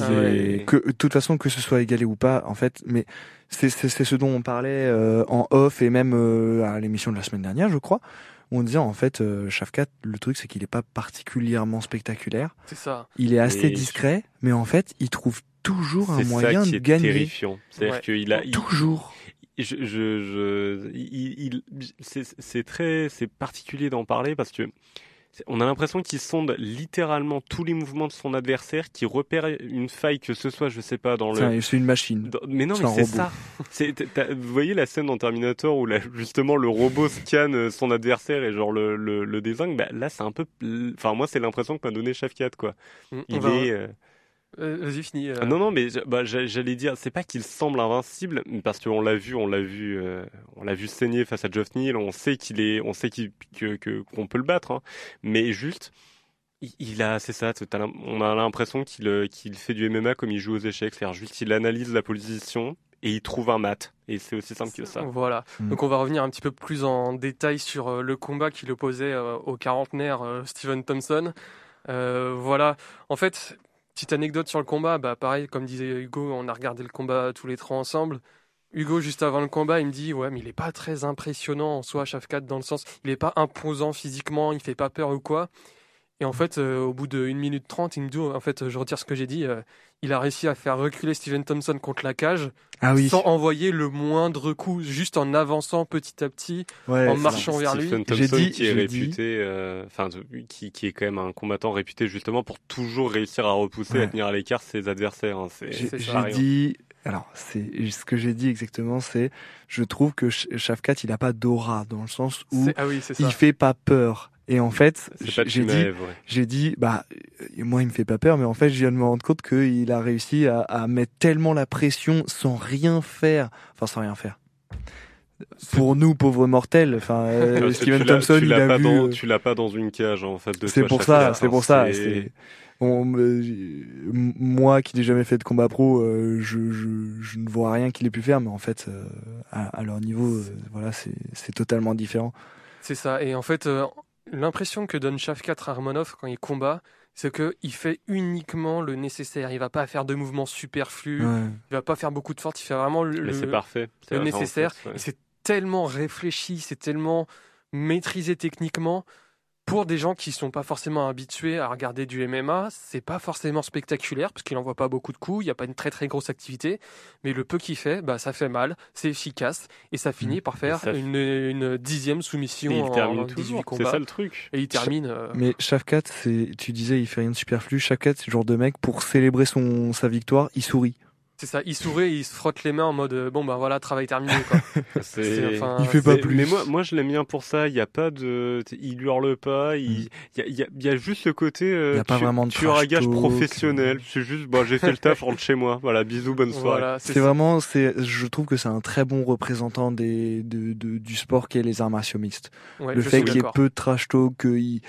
[SPEAKER 2] Ah ouais.
[SPEAKER 4] que, de toute façon, que ce soit égalé ou pas, en fait, mais c'est c'est- c'est ce dont on parlait euh, en off et même euh, à l'émission de la semaine dernière, je crois. où On disait en fait, euh, Shafkat, le truc c'est qu'il n'est pas particulièrement spectaculaire.
[SPEAKER 2] C'est ça.
[SPEAKER 4] Il est assez
[SPEAKER 3] Et-
[SPEAKER 4] discret, mais en fait, il trouve toujours un
[SPEAKER 3] C'est ça
[SPEAKER 4] moyen
[SPEAKER 3] qui
[SPEAKER 4] de
[SPEAKER 3] est
[SPEAKER 4] gagner.
[SPEAKER 3] terrifiant. C'est-à-dire
[SPEAKER 2] Ouais.
[SPEAKER 3] qu'il a, il-
[SPEAKER 4] Toujours.
[SPEAKER 3] je, je, je- il, il- c'est, c'est très, c'est particulier d'en parler parce que on a l'impression qu'il sonde littéralement tous les mouvements de son adversaire, qui repère une faille que ce soit, je sais pas, dans le,
[SPEAKER 4] C'est un- C'est une machine.
[SPEAKER 3] dans- mais non,
[SPEAKER 4] C'est
[SPEAKER 3] mais c'est ça. Vous voyez la scène dans Terminator où là, justement le robot scanne son adversaire et genre le, le, le désingue. Bah, là, c'est un peu, enfin moi, c'est l'impression que m'a donné Shafkat quoi.
[SPEAKER 2] Mm, on
[SPEAKER 3] Il
[SPEAKER 2] va-
[SPEAKER 3] est. euh,
[SPEAKER 2] Vas-y, finis. euh.
[SPEAKER 3] non, non, mais bah, j'a- j'allais dire, c'est pas qu'il semble invincible, parce qu'on l'a vu, on l'a vu, euh, on l'a vu saigner face à Geoff Neal, on sait qu'il est, on sait qu'il, qu'on peut le battre, hein. mais juste, il, il a, c'est ça, on a l'impression qu'il, euh, qu'il fait du MMA comme il joue aux échecs, c'est-à-dire juste il analyse la position et il trouve un mat, et c'est aussi simple que ça.
[SPEAKER 2] Voilà.
[SPEAKER 4] Mm.
[SPEAKER 2] Donc on va revenir un petit peu plus en détail sur le combat qui l'opposait euh, au quarantenaire euh, Steven Thompson. Euh, voilà. En fait, petite anecdote sur le combat. Bah pareil, comme disait Hugo, on a regardé le combat tous les trois ensemble. Hugo, juste avant le combat, il me dit ouais, mais il est pas très impressionnant en soi, Shafkat, dans le sens, il est pas imposant physiquement, il fait pas peur ou quoi. Et en fait, euh, au bout de 1 minute 30, il me dit, en fait, je retire ce que j'ai dit, euh, il a réussi à faire reculer Steven Thompson contre la cage
[SPEAKER 4] Ah oui.
[SPEAKER 2] sans envoyer le moindre coup, juste en avançant petit à petit.
[SPEAKER 4] Ouais,
[SPEAKER 2] en marchant vers lui.
[SPEAKER 3] Stephen
[SPEAKER 4] J'ai
[SPEAKER 3] Thompson
[SPEAKER 4] dit-
[SPEAKER 3] qui est réputé, euh, enfin, qui, qui est quand même un combattant réputé justement pour toujours réussir à repousser,
[SPEAKER 4] Ouais.
[SPEAKER 3] à tenir à l'écart ses adversaires. hein. C'est,
[SPEAKER 4] J'ai dit, alors c'est ce que j'ai dit exactement, c'est, je trouve que Sh- Shafkat il a pas d'aura dans le sens où
[SPEAKER 2] Ah oui,
[SPEAKER 4] il fait pas peur. Et en fait, j'ai dit, j'ai dit, bah euh, moi il me fait pas peur, mais en fait je viens de me rendre compte qu'il a réussi à, à mettre tellement la pression sans rien faire, enfin sans rien faire. Pour nous pauvres mortels, enfin <laughs> euh, Steven Thompson
[SPEAKER 3] tu
[SPEAKER 4] il
[SPEAKER 3] l'as
[SPEAKER 4] a
[SPEAKER 3] pas
[SPEAKER 4] vu.
[SPEAKER 3] dans,
[SPEAKER 4] euh,
[SPEAKER 3] tu l'as pas dans une cage en fait de
[SPEAKER 4] C'est pour ça, c'est pour ça. c'est- on m- moi qui n'ai jamais fait de combat pro, euh, je, je, je ne vois rien qu'il ait pu faire, mais en fait, euh, à, à leur niveau, euh, voilà, c'est c'est totalement différent.
[SPEAKER 2] C'est ça. Et en fait, euh, l'impression que donne Shafkat Armonov quand il combat, c'est que il fait uniquement le nécessaire. Il va pas faire de mouvements superflus.
[SPEAKER 4] Ouais.
[SPEAKER 2] Il va pas faire beaucoup de force. Il fait vraiment le,
[SPEAKER 3] Mais c'est
[SPEAKER 2] le-
[SPEAKER 3] parfait. C'est
[SPEAKER 2] le
[SPEAKER 3] vraiment
[SPEAKER 2] nécessaire.
[SPEAKER 3] ouais.
[SPEAKER 2] C'est tellement réfléchi, c'est tellement maîtrisé techniquement. Pour des gens qui sont pas forcément habitués à regarder du MMA, c'est pas forcément spectaculaire parce qu'il envoie pas beaucoup de coups, il y a pas une très très grosse activité, mais le peu qu'il fait, bah ça fait mal, c'est efficace et ça finit par faire une, une dixième soumission
[SPEAKER 3] Et il
[SPEAKER 2] en,
[SPEAKER 3] termine
[SPEAKER 2] en 18
[SPEAKER 3] toujours. C'est
[SPEAKER 2] combats
[SPEAKER 3] ça le truc.
[SPEAKER 2] et il termine. euh,
[SPEAKER 4] Mais Shafkat, c'est, tu disais, il fait rien de superflu. Shafkat, c'est le genre de mec pour célébrer son sa victoire, il sourit.
[SPEAKER 2] C'est ça, il sourit, il se frotte les mains en mode euh, bon bah voilà travail terminé quoi. <laughs> C'est,
[SPEAKER 3] C'est.
[SPEAKER 2] enfin,
[SPEAKER 4] Il fait pas plus.
[SPEAKER 3] Mais moi, moi, je l'aime bien pour ça. Il y a pas de, il hurle pas. Il, il y, a, il y a- y a juste ce côté. euh,
[SPEAKER 4] Il y a pas
[SPEAKER 3] tu-
[SPEAKER 4] vraiment de
[SPEAKER 3] à
[SPEAKER 4] trash
[SPEAKER 3] gage
[SPEAKER 4] talk.
[SPEAKER 3] professionnel. C'est juste, bon, j'ai fait le taf, rentre chez moi. Voilà, bisous, bonne soirée.
[SPEAKER 2] voilà,
[SPEAKER 4] C'est
[SPEAKER 2] ça.
[SPEAKER 4] vraiment, c'est, je trouve que c'est un très bon représentant des, de, de- du sport qu'est les arts martiaux mixtes.
[SPEAKER 2] Ouais,
[SPEAKER 4] le fait qu'il y ait peu de trash talk, qu'il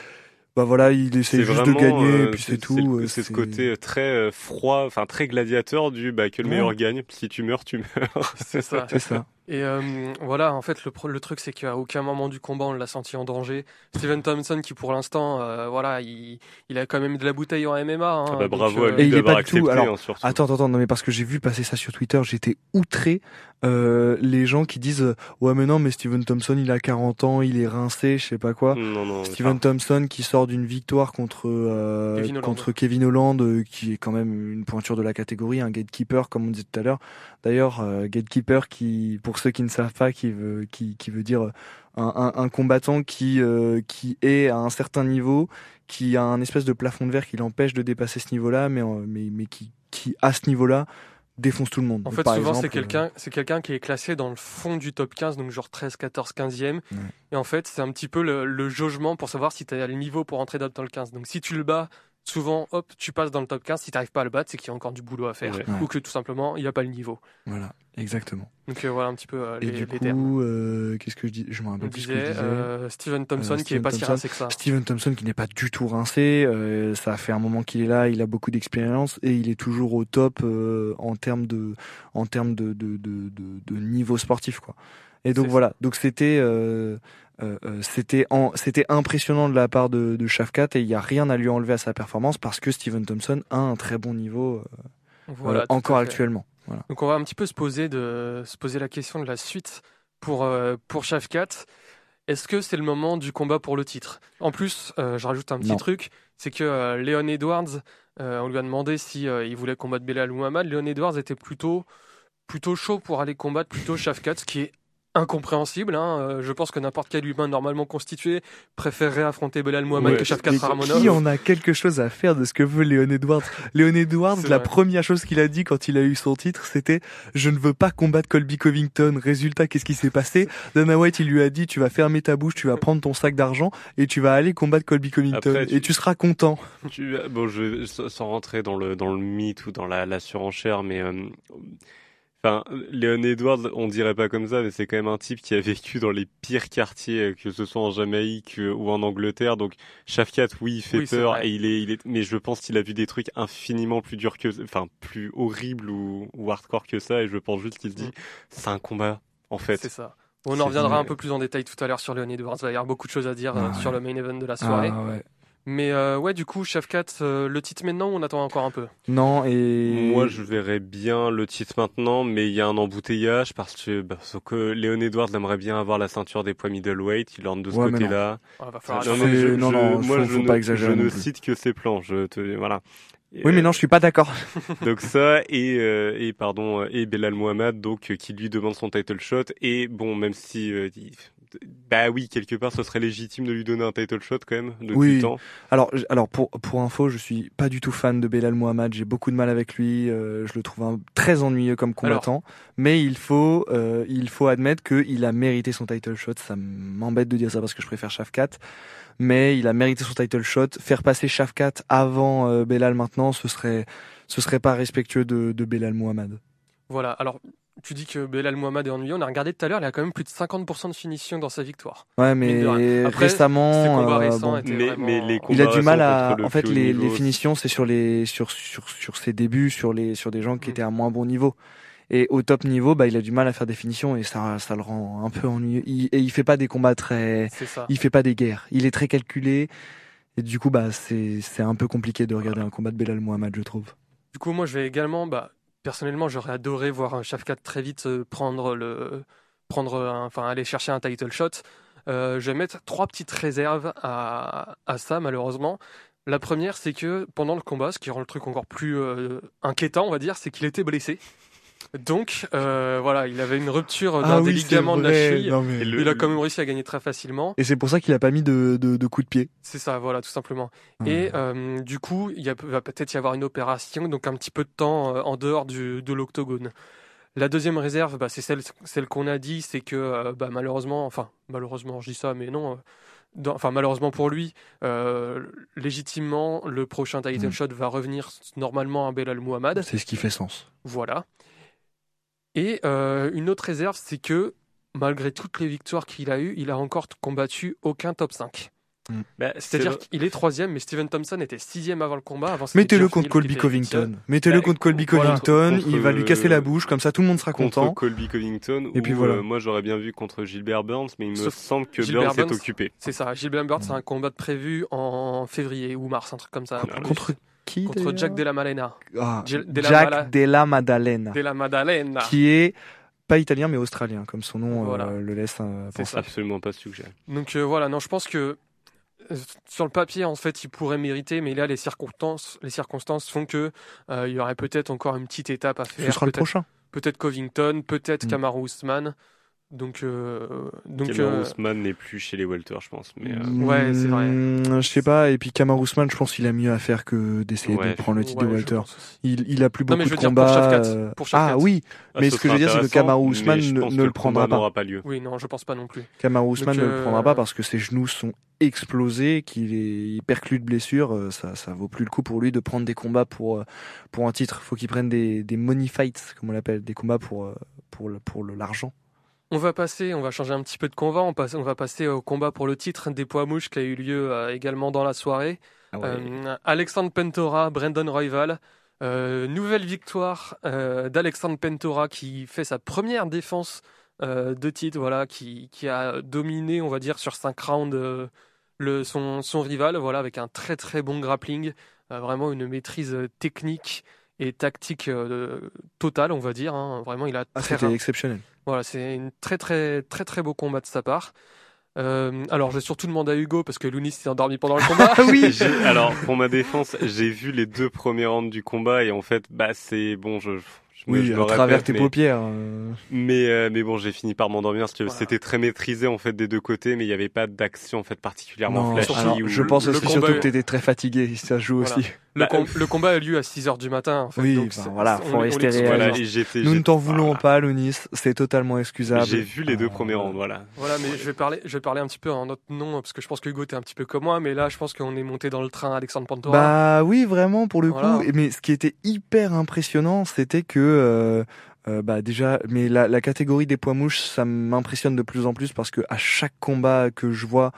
[SPEAKER 4] bah voilà, il essaie
[SPEAKER 3] C'est
[SPEAKER 4] juste de gagner
[SPEAKER 3] euh,
[SPEAKER 4] et puis c'est tout.
[SPEAKER 3] le-
[SPEAKER 4] euh,
[SPEAKER 3] C'est ce côté très euh, froid, enfin très gladiateur du bah que le
[SPEAKER 4] Ouais.
[SPEAKER 3] meilleur gagne. Si tu meurs, tu <laughs> meurs.
[SPEAKER 2] C'est ça.
[SPEAKER 4] C'est ça.
[SPEAKER 2] Et euh, voilà, en fait, le, pro- le truc, c'est qu'à aucun moment du combat, on l'a senti en danger. Steven Thompson, qui pour l'instant, euh, voilà, il, il a quand même de la bouteille en MMA. hein,
[SPEAKER 3] Ah bah,
[SPEAKER 2] donc,
[SPEAKER 3] bravo
[SPEAKER 2] euh,
[SPEAKER 3] à
[SPEAKER 4] Et
[SPEAKER 3] lui
[SPEAKER 4] il est
[SPEAKER 3] d'avoir
[SPEAKER 4] pas du tout-
[SPEAKER 3] accepté.
[SPEAKER 4] alors,
[SPEAKER 3] hein.
[SPEAKER 4] Attends, attends, attends, non mais parce que j'ai vu passer ça sur Twitter, j'étais outré. Euh, les gens qui disent ouais mais non mais Steven Thompson il a 40 ans, il est rincé, je sais pas quoi.
[SPEAKER 3] Non non.
[SPEAKER 4] Steven Thompson qui sort d'une victoire contre euh,
[SPEAKER 2] Kevin
[SPEAKER 4] contre Kevin Holland, euh, qui est quand même une pointure de la catégorie, un gatekeeper comme on disait tout à l'heure. D'ailleurs, euh, gatekeeper qui, pour ceux qui ne savent pas, qui veut qui, qui veut dire euh, un, un, un combattant qui euh, qui est à un certain niveau, qui a un espèce de plafond de verre qui l'empêche de dépasser ce niveau-là, mais euh, mais mais qui qui à ce niveau-là défonce tout le monde.
[SPEAKER 2] En fait, souvent, c'est quelqu'un, c'est quelqu'un qui est classé dans le fond du top 15, donc genre 13, 14, 15e.
[SPEAKER 4] Ouais.
[SPEAKER 2] Et en fait, c'est un petit peu le, le jaugement pour savoir si tu as le niveau pour entrer dans le 15. Donc si tu le bats, souvent, hop, tu passes dans le top 15. Si tu n'arrives pas à le battre, c'est qu'il y a encore du boulot à faire.
[SPEAKER 3] Ouais.
[SPEAKER 2] Ou que tout simplement, il n'y a pas le niveau.
[SPEAKER 4] Voilà, exactement.
[SPEAKER 2] Donc euh, voilà un petit peu euh,
[SPEAKER 4] Et
[SPEAKER 2] les,
[SPEAKER 4] du
[SPEAKER 2] les termes.
[SPEAKER 4] coup, euh, qu'est-ce que je dis? Je me rappelle plus ce que je
[SPEAKER 2] disait
[SPEAKER 4] disais.
[SPEAKER 2] euh, Steven Thompson
[SPEAKER 4] Euh,
[SPEAKER 2] qui est
[SPEAKER 4] Steven
[SPEAKER 2] pas si
[SPEAKER 4] Thompson.
[SPEAKER 2] rincé que ça.
[SPEAKER 4] Steven Thompson qui n'est pas du tout rincé, euh, ça fait un moment qu'il est là, il a beaucoup d'expérience et il est toujours au top euh, en termes de en termes de de, de, de, de niveau sportif quoi. Et donc voilà, donc c'était euh, euh, c'était impressionnant de la part de, de Shafkat et il y a rien à lui enlever à sa performance parce que Steven Thompson a un très bon niveau euh,
[SPEAKER 2] Voilà,
[SPEAKER 4] encore actuellement. Voilà.
[SPEAKER 2] Donc on va un petit peu se poser de se poser la question de la suite pour pour Shafkat. Est-ce que c'est le moment du combat pour le titre? En plus, je rajoute un petit
[SPEAKER 4] Non.
[SPEAKER 2] truc, c'est que Leon Edwards, on lui a demandé si il voulait combattre Belal ou Muhammad. Leon Edwards était plutôt plutôt chaud pour aller combattre plutôt Shafkat, ce qui est incompréhensible. hein. Euh, je pense que n'importe quel humain normalement constitué préférerait affronter Belal Muhammad
[SPEAKER 3] Ouais.
[SPEAKER 2] que Shafkat Ramonov.
[SPEAKER 4] qui en a quelque chose à faire de ce que veut Léon Edwards? Léon Edwards, la
[SPEAKER 2] vrai.
[SPEAKER 4] première chose qu'il a dit quand il a eu son titre, c'était je ne veux pas combattre Colby Covington. Résultat, qu'est-ce qui s'est passé? Dana White, il lui a dit tu vas fermer ta bouche, tu vas prendre ton sac d'argent et tu vas aller combattre Colby Covington
[SPEAKER 3] Après, tu-
[SPEAKER 4] et tu seras content. <laughs>
[SPEAKER 3] Tu, bon, je, sans rentrer dans le dans le mythe ou dans la, la surenchère, mais euh, enfin, Léon Edwards, on dirait pas comme ça, mais c'est quand même un type qui a vécu dans les pires quartiers, euh, que ce soit en Jamaïque euh, ou en Angleterre. Donc, Shafkat, oui, il fait
[SPEAKER 2] Oui,
[SPEAKER 3] peur et il est, il est, mais je pense qu'il a vu des trucs infiniment plus durs que, enfin, plus horribles ou, ou hardcore que ça. Et je pense juste qu'il se dit,
[SPEAKER 2] Mm.
[SPEAKER 3] c'est un combat, en fait.
[SPEAKER 2] C'est ça. On en reviendra un peu plus en détail tout à l'heure sur Leon Edwards. Il va y avoir beaucoup de choses à dire euh, sur le main event de la soirée.
[SPEAKER 4] Ah, ouais.
[SPEAKER 2] Mais euh, ouais, du coup, Shafkat, euh, le titre maintenant, on attend encore un peu?
[SPEAKER 4] Non et
[SPEAKER 3] Moi, je verrais bien le titre maintenant, mais il y a un embouteillage parce que, bah, parce que Léon Edwards aimerait bien avoir la ceinture des poids middleweight. Il en de ce
[SPEAKER 4] Ouais,
[SPEAKER 3] côté-là.
[SPEAKER 2] Falloir
[SPEAKER 4] Ça,
[SPEAKER 3] Non, mais je,
[SPEAKER 4] non,
[SPEAKER 3] je-
[SPEAKER 4] non,
[SPEAKER 3] moi,
[SPEAKER 4] faut-
[SPEAKER 3] je
[SPEAKER 4] faut
[SPEAKER 3] ne,
[SPEAKER 4] pas exagérer
[SPEAKER 3] je
[SPEAKER 4] non
[SPEAKER 3] ne cite que ses plans. Je te, voilà.
[SPEAKER 4] Oui, mais non, je suis pas d'accord. <laughs>
[SPEAKER 3] Donc ça et euh, et pardon euh, et Belal Mohamed donc euh, qui lui demande son title shot et bon même si euh, bah oui quelque part ce serait légitime de lui donner un title shot quand même depuis
[SPEAKER 4] Oui.
[SPEAKER 3] temps.
[SPEAKER 4] Alors, alors pour pour info, je suis pas du tout fan de Belal Mohamed. J'ai beaucoup de mal avec lui. euh, je le trouve un- très ennuyeux comme combattant. mais il faut euh, il faut admettre qu'il a mérité son title shot. Ça m'embête de dire ça parce que je préfère Shafkat, mais il a mérité son title shot. Faire passer Shafkat avant euh, Belal maintenant, ce serait ce serait pas respectueux de, de Belal Mohamed.
[SPEAKER 2] Voilà, alors tu dis que Belal Mohamed est ennuyeux. On a regardé tout à l'heure, il a quand même plus de 50% de finition dans sa victoire.
[SPEAKER 4] Ouais, mais.
[SPEAKER 2] Après,
[SPEAKER 4] récemment, euh,
[SPEAKER 2] récents
[SPEAKER 4] bon,
[SPEAKER 2] étaient
[SPEAKER 3] Mais
[SPEAKER 2] vraiment-
[SPEAKER 3] mais les
[SPEAKER 4] il a du mal à en fait les, finitions c'est sur les sur sur sur ses débuts sur les sur des gens qui
[SPEAKER 2] Mm.
[SPEAKER 4] étaient à moins bon niveau et au top niveau bah il a du mal à faire des finitions et ça ça le rend un peu ennuyeux il, et il fait pas des combats très
[SPEAKER 2] C'est ça.
[SPEAKER 4] il fait pas des guerres il est très calculé et du coup bah c'est c'est un peu compliqué de regarder un combat de Belal Mohamed je trouve
[SPEAKER 2] Du coup, moi, je vais également, bah, personnellement, j'aurais adoré voir un Shafkat très vite euh, prendre le, prendre, enfin, aller chercher un title shot. Euh, je vais mettre trois petites réserves à, à ça, malheureusement. La première, c'est que pendant le combat, ce qui rend le truc encore plus euh, inquiétant, on va dire, c'est qu'il était blessé. Donc, euh, voilà, il avait une rupture d'un des ligaments de la cheville.
[SPEAKER 4] Non, mais-
[SPEAKER 3] Et le-
[SPEAKER 2] Il a quand même réussi à gagner très facilement.
[SPEAKER 4] et c'est pour ça qu'il a pas mis de de, de coup de pied
[SPEAKER 2] C'est ça, voilà, tout simplement. Et euh, du coup, il y a- va peut-être y avoir une opération, donc un petit peu de temps euh, en dehors du, de l'octogone. La deuxième réserve, bah, c'est celle, celle qu'on a dit, c'est que euh, bah, malheureusement, enfin malheureusement, je dis ça, mais non, euh, dans- enfin malheureusement pour lui, euh, légitimement, le prochain title
[SPEAKER 4] Mm.
[SPEAKER 2] shot va revenir normalement à Belal Muhammad.
[SPEAKER 4] c'est ce qui fait sens
[SPEAKER 2] Voilà. Et euh, une autre réserve, c'est que malgré toutes les victoires qu'il a eues, il a encore combattu aucun top 5.
[SPEAKER 3] Bah,
[SPEAKER 2] C'est-à-dire
[SPEAKER 3] c'est-
[SPEAKER 2] qu'il est troisième, mais Steven Thompson était sixième avant le combat.
[SPEAKER 4] Mettez-le
[SPEAKER 2] Geoff
[SPEAKER 4] contre Colby Covington. Mettez-le
[SPEAKER 3] Bah,
[SPEAKER 4] contre Colby
[SPEAKER 3] voilà,
[SPEAKER 4] Covington.
[SPEAKER 3] contre-
[SPEAKER 4] il va lui casser la bouche, comme ça tout le monde sera
[SPEAKER 3] contre
[SPEAKER 4] content.
[SPEAKER 3] Colby Covington.
[SPEAKER 4] Et puis voilà.
[SPEAKER 3] euh, moi, j'aurais bien vu contre Gilbert Burns, mais il me
[SPEAKER 2] Sauf
[SPEAKER 3] semble que
[SPEAKER 2] Gilbert
[SPEAKER 3] Burns est occupé.
[SPEAKER 2] C'est ça. Gilbert Burns, c'est un combat prévu en février ou mars, un truc comme ça.
[SPEAKER 3] Contre
[SPEAKER 4] qui
[SPEAKER 2] Contre Jack Della Malena.
[SPEAKER 4] Ah,
[SPEAKER 2] Gil- Della
[SPEAKER 4] Jack
[SPEAKER 2] Mala-
[SPEAKER 4] Della Maddalena,
[SPEAKER 2] Della Maddalena.
[SPEAKER 4] qui est pas italien mais australien, comme son nom euh,
[SPEAKER 2] Voilà.
[SPEAKER 4] le laisse euh,
[SPEAKER 2] C'est
[SPEAKER 4] penser.
[SPEAKER 3] Absolument pas suggéré.
[SPEAKER 2] Donc euh, voilà, non, je pense que euh, sur le papier, en fait, il pourrait mériter, mais là, les circonstances, les circonstances font que euh, il y aurait peut-être encore une petite étape à faire.
[SPEAKER 4] Ce sera le
[SPEAKER 2] Peut-être
[SPEAKER 4] prochain.
[SPEAKER 2] peut-être Covington, peut-être
[SPEAKER 4] Mm.
[SPEAKER 2] Kamaru Usman. Donc, euh, donc euh,
[SPEAKER 3] Ousmane n'est plus chez les Welter, je pense. Mais, euh,
[SPEAKER 2] Ouais, c'est vrai.
[SPEAKER 4] Mm, Je sais pas. Et puis Kamaru Usman, je pense qu'il a mieux à faire que d'essayer
[SPEAKER 3] Ouais.
[SPEAKER 4] de prendre le titre
[SPEAKER 2] ouais,
[SPEAKER 4] de Walter. Il, il a plus
[SPEAKER 2] Non,
[SPEAKER 4] beaucoup
[SPEAKER 2] mais je
[SPEAKER 4] de
[SPEAKER 2] veux dire,
[SPEAKER 4] combats.
[SPEAKER 2] pour chaque quatre,
[SPEAKER 4] euh,
[SPEAKER 2] pour chaque
[SPEAKER 4] ah
[SPEAKER 2] quatre.
[SPEAKER 4] oui,
[SPEAKER 3] ah,
[SPEAKER 4] mais
[SPEAKER 3] ce
[SPEAKER 4] que je veux dire, c'est que Usman
[SPEAKER 3] je
[SPEAKER 4] ne- ne le
[SPEAKER 3] le
[SPEAKER 4] prendra
[SPEAKER 3] combat
[SPEAKER 4] pas.
[SPEAKER 3] n'aura pas lieu.
[SPEAKER 2] Oui, non, je pense pas non plus.
[SPEAKER 4] Kamaru Usman
[SPEAKER 2] Donc,
[SPEAKER 4] ne le
[SPEAKER 2] euh,
[SPEAKER 4] prendra pas parce que ses genoux sont explosés, qu'il est perclus de blessures. euh, Ça, ça vaut plus le coup pour lui de prendre des combats pour, euh, pour un titre. Faut qu'il prenne des, des money fights, comme on l'appelle, des combats pour, euh, pour, le- pour le- l'argent.
[SPEAKER 2] On va passer, on va changer un petit peu de combat. On, passe, on va passer au combat pour le titre des poids mouches qui a eu lieu euh, également dans la soirée. Euh, Alexandre Pentora, Brandon Royval. Euh, nouvelle victoire d'Alexandre Pentora qui fait sa première défense de titre, voilà, qui, qui a dominé, on va dire, sur 5 rounds le, son, son rival, voilà, avec un très très bon grappling, vraiment une maîtrise technique et tactique euh, totale, on va dire. hein. Vraiment, il a
[SPEAKER 4] Ah,
[SPEAKER 2] très
[SPEAKER 4] c'était exceptionnel.
[SPEAKER 2] voilà, c'est une très très très très beau combat de sa part. Euh, alors, j'ai surtout demandé à Hugo parce que Lounis s'est endormi pendant le <laughs> combat.
[SPEAKER 4] Ah oui <laughs>
[SPEAKER 3] J'ai- Alors, pour ma défense, j'ai vu les deux premiers rounds du combat et en fait, bah, c'est bon, je, je me-
[SPEAKER 4] Oui,
[SPEAKER 3] je
[SPEAKER 4] à travers
[SPEAKER 3] répète,
[SPEAKER 4] tes
[SPEAKER 3] mais,
[SPEAKER 4] paupières. euh.
[SPEAKER 3] mais, euh, mais bon, j'ai fini par m'endormir parce que
[SPEAKER 2] Voilà.
[SPEAKER 3] c'était très maîtrisé en fait des deux côtés, mais il n'y avait pas d'action en fait particulièrement
[SPEAKER 4] Non,
[SPEAKER 3] flashy.
[SPEAKER 4] alors, je pense
[SPEAKER 2] le
[SPEAKER 4] aussi
[SPEAKER 2] combat
[SPEAKER 4] surtout que t'étais très fatigué. Ça se joue
[SPEAKER 2] Voilà.
[SPEAKER 4] aussi.
[SPEAKER 2] Le,
[SPEAKER 3] Bah,
[SPEAKER 2] com- le combat a lieu à 6h du matin. En fait,
[SPEAKER 4] Oui,
[SPEAKER 2] donc
[SPEAKER 4] voilà, faut
[SPEAKER 2] on
[SPEAKER 4] rester.
[SPEAKER 3] Voilà.
[SPEAKER 4] Nous ne t'en voulons
[SPEAKER 3] voilà.
[SPEAKER 4] pas, Lounis. C'est totalement excusable.
[SPEAKER 3] J'ai vu les deux
[SPEAKER 4] Euh,
[SPEAKER 3] premiers rounds, voilà.
[SPEAKER 2] Voilà, mais je vais parler, je vais parler un petit peu en notre nom parce que je pense que Hugo était un petit peu comme moi, mais là, je pense qu'on est monté dans le train Alexandre Pantora.
[SPEAKER 4] Bah oui, vraiment pour le
[SPEAKER 2] Voilà.
[SPEAKER 4] coup. Mais ce qui était hyper impressionnant, c'était que euh, euh, bah déjà, mais la, la catégorie des poids mouches, ça m'impressionne de plus en plus parce que à chaque combat que je vois,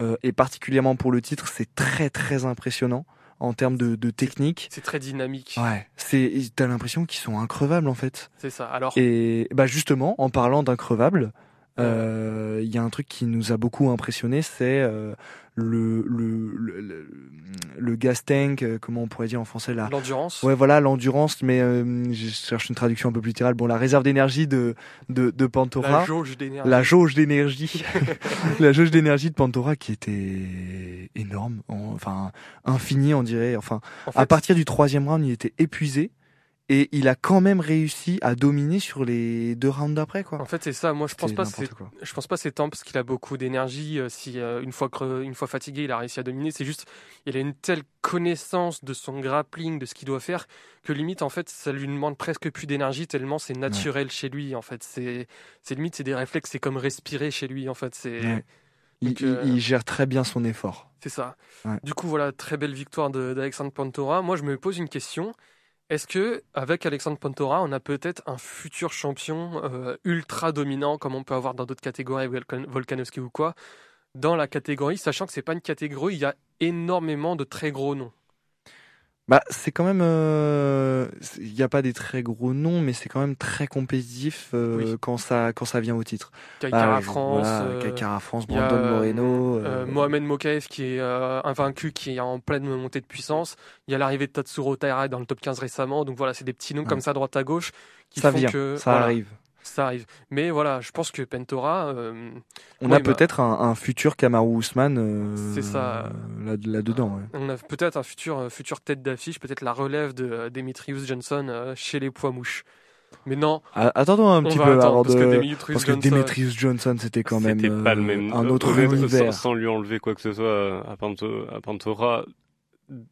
[SPEAKER 4] euh, et particulièrement pour le titre, c'est très très impressionnant en termes de, de technique.
[SPEAKER 2] c'est très dynamique.
[SPEAKER 4] Ouais, c'est t'as l'impression qu'ils sont increvables en fait.
[SPEAKER 2] C'est ça. Alors,
[SPEAKER 4] Et bah justement, en parlant d'increvables, il y a un truc qui nous a beaucoup impressionné, c'est euh, le, le, le, le, gas tank, euh, comment on pourrait dire en français là
[SPEAKER 2] l'endurance.
[SPEAKER 4] Ouais, voilà, l'endurance, mais euh, je cherche une traduction un peu plus littérale. Bon, la réserve d'énergie de, de, de Pantora.
[SPEAKER 2] La jauge d'énergie.
[SPEAKER 4] La jauge d'énergie, <laughs> <laughs> la jauge d'énergie de Pantora qui était énorme, en- enfin infinie, on dirait. Enfin,
[SPEAKER 2] En
[SPEAKER 4] à partir du troisième round, il était épuisé et il a quand même réussi à dominer sur les deux rounds d'après, quoi.
[SPEAKER 2] en fait, c'est ça. Moi, je pense pas. que C'est je pense pas c'est tant parce qu'il a beaucoup d'énergie. euh, si euh, une fois creux- une fois fatigué, il a réussi à dominer. C'est juste, il a une telle connaissance de son grappling, de ce qu'il doit faire, que limite en fait, ça lui demande presque plus d'énergie tellement c'est naturel chez lui. En fait, c'est, c'est limite, c'est des réflexes. C'est comme respirer chez lui. En fait, c'est,
[SPEAKER 4] Ouais. Il,
[SPEAKER 2] Donc,
[SPEAKER 4] il-
[SPEAKER 2] euh,
[SPEAKER 4] il gère très bien son effort.
[SPEAKER 2] c'est ça.
[SPEAKER 4] Ouais.
[SPEAKER 2] Du coup, voilà, très belle victoire d'Alexandre Pantora. Moi, je me pose une question. Est-ce que avec Alexandre Pantora, on a peut-être un futur champion euh, ultra dominant comme on peut avoir dans d'autres catégories, Volkan- Volkanovski ou quoi, dans la catégorie, sachant que c'est pas une catégorie, il y a énormément de très gros noms.
[SPEAKER 4] Bah, c'est quand même, euh, il n'y a pas des très gros noms, mais c'est quand même très compétitif euh,
[SPEAKER 2] Oui.
[SPEAKER 4] quand ça quand ça vient au titre.
[SPEAKER 2] Kaikara France,
[SPEAKER 4] voilà,
[SPEAKER 2] euh,
[SPEAKER 4] Kaikara France,
[SPEAKER 2] a,
[SPEAKER 4] Brandon
[SPEAKER 2] euh,
[SPEAKER 4] Moreno,
[SPEAKER 2] euh,
[SPEAKER 4] euh,
[SPEAKER 2] Mohamed Mokaev qui est euh, invaincu, qui est en pleine montée de puissance. Il y a l'arrivée de Tatsuro Taira dans le top 15 récemment. Donc voilà, c'est des petits noms
[SPEAKER 4] Ouais.
[SPEAKER 2] comme ça, droite à gauche, qui
[SPEAKER 4] ça
[SPEAKER 2] font
[SPEAKER 4] vient,
[SPEAKER 2] que
[SPEAKER 4] ça
[SPEAKER 2] voilà,
[SPEAKER 4] arrive.
[SPEAKER 2] Ça arrive. Mais voilà, je pense que Pentora, euh,
[SPEAKER 4] On
[SPEAKER 2] Ouais,
[SPEAKER 4] a
[SPEAKER 2] bah-
[SPEAKER 4] peut-être un, un futur Kamaru Ousmane euh,
[SPEAKER 2] C'est ça.
[SPEAKER 4] là, là dedans. Ouais.
[SPEAKER 2] On a peut-être un futur, euh, futur tête d'affiche, peut-être la relève de euh, Demetrius Johnson euh, chez les poids mouches. Mais non,
[SPEAKER 4] Ah, Attendons un petit peu avant
[SPEAKER 2] parce
[SPEAKER 4] de.
[SPEAKER 2] que Demetrius
[SPEAKER 4] Parce que
[SPEAKER 2] Johnson,
[SPEAKER 4] Demetrius Johnson, c'était quand même
[SPEAKER 3] C'était pas le
[SPEAKER 4] euh,
[SPEAKER 3] même.
[SPEAKER 4] un autre univers.
[SPEAKER 3] Sans, sans lui enlever quoi que ce soit à, Panto, à Pantora.